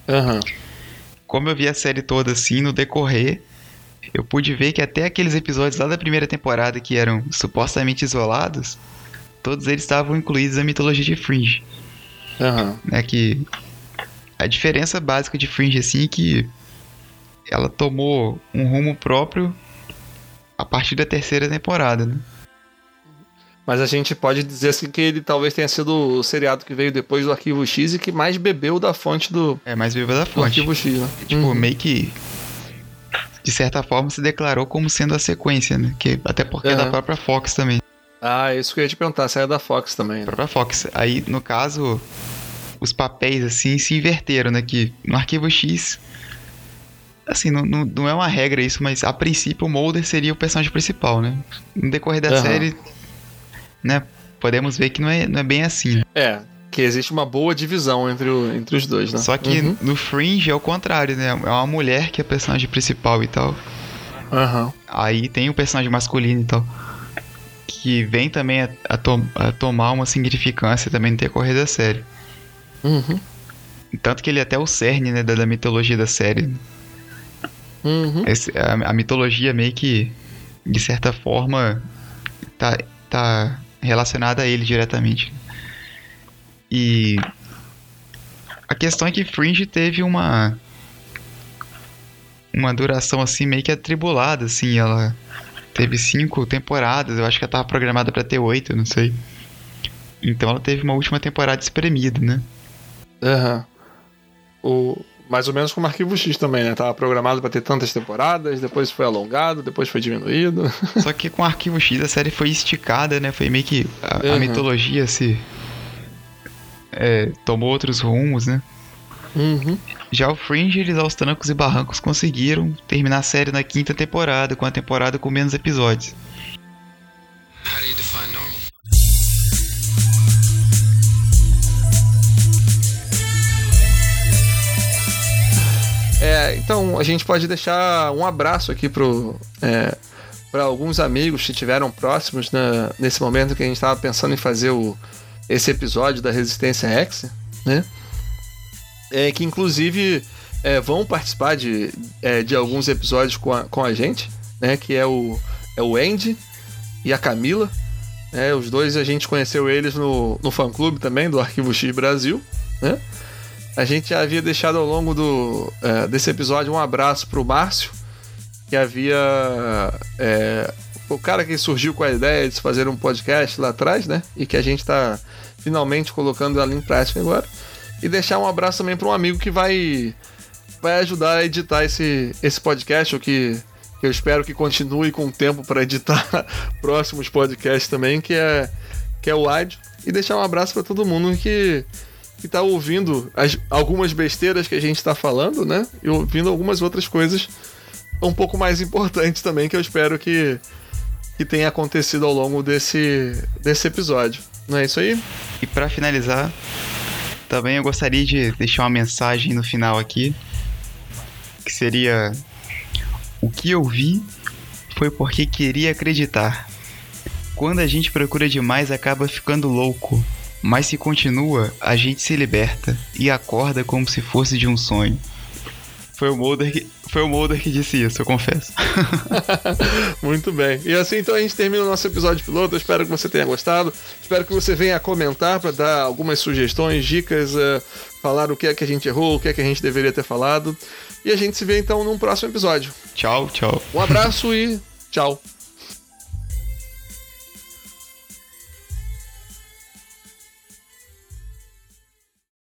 Aham. como eu vi a série toda assim no decorrer, eu pude ver que até aqueles episódios lá da primeira temporada que eram supostamente isolados, todos eles estavam incluídos na mitologia de Fringe, Aham. né? Que a diferença básica de Fringe assim é que ela tomou um rumo próprio a partir da terceira temporada, né? Mas a gente pode dizer assim que ele talvez tenha sido o seriado que veio depois do Arquivo X e que mais bebeu da fonte do, É mais viva da do fonte. Arquivo X, né? Tipo, Uhum. meio que de certa forma se declarou como sendo a sequência, né? Que até porque é da Aham. própria Fox também. Ah, isso que eu ia te perguntar, saiu da Fox também. Né? própria Fox. Aí, no caso, os papéis, assim, se inverteram, né? Que no Arquivo X, assim, não, não, não é uma regra isso, mas a princípio o Mulder seria o personagem principal, né? No decorrer da Aham. série, né? Podemos ver que não é, não é bem assim. É, que existe uma boa divisão entre, o- entre os dois, né? Só que Uhum. no Fringe é o contrário, né? É uma mulher que é a personagem principal e tal. Aham. Aí tem o personagem masculino e tal. Que vem também a, a to- a tomar uma significância também no decorrer da série. Uhum. Tanto que ele é até o cerne, né, da, da mitologia da série. Uhum. Esse- a, a mitologia meio que, de certa forma, tá, tá relacionada a ele diretamente. E a questão é que Fringe teve uma uma duração assim meio que atribulada, assim, ela teve cinco temporadas, eu acho que ela tava programada pra ter oito, não sei. Então ela teve uma última temporada espremida, né? Aham. O... Mais ou menos como Arquivo X também, né? Tava programado pra ter tantas temporadas, depois foi alongado, depois foi diminuído. Só que com o Arquivo X a série foi esticada, né? Foi meio que a, a Uhum. mitologia se é, tomou outros rumos, né? Uhum. Já o Fringe, eles aos trancos e barrancos conseguiram terminar a série na quinta temporada, com a temporada com menos episódios. How do you define normal? É, então a gente pode deixar um abraço aqui pro. É, para alguns amigos que estiveram próximos né, nesse momento que a gente estava pensando em fazer o, esse episódio da Resistência Rex, né? É, que inclusive é, vão participar de, é, de alguns episódios com a, com a gente, né? Que é o, é o Andy e a Camila. né, os dois a gente conheceu eles no, no fã clube também do Arquivo X Brasil, né? A gente já havia deixado ao longo do, é, desse episódio um abraço pro Márcio, que havia. é, o cara que surgiu com a ideia de fazer um podcast lá atrás, né? E que a gente está finalmente colocando ela em prática agora. E deixar um abraço também para um amigo que vai, vai ajudar a editar esse, esse podcast, o que, eu espero que continue com o tempo para editar próximos podcasts também, que é, que é o Ad. E deixar um abraço para todo mundo que que tá ouvindo as, algumas besteiras que a gente tá falando, né? E ouvindo algumas outras coisas um pouco mais importantes também, que eu espero que, que tenha acontecido ao longo desse, desse episódio. Não é isso aí? E para finalizar, também eu gostaria de deixar uma mensagem no final aqui, que seria o que eu vi foi porque queria acreditar. Quando a gente procura demais, acaba ficando louco. Mas se continua, a gente se liberta e acorda como se fosse de um sonho. Foi o Mulder que, foi o Mulder que disse isso, eu confesso. Muito bem. E assim então a gente termina o nosso episódio piloto. Eu espero que você tenha gostado. Espero que você venha comentar para dar algumas sugestões, dicas, uh, falar o que é que a gente errou, o que é que a gente deveria ter falado. E a gente se vê então num próximo episódio. Tchau, tchau. Um abraço e tchau.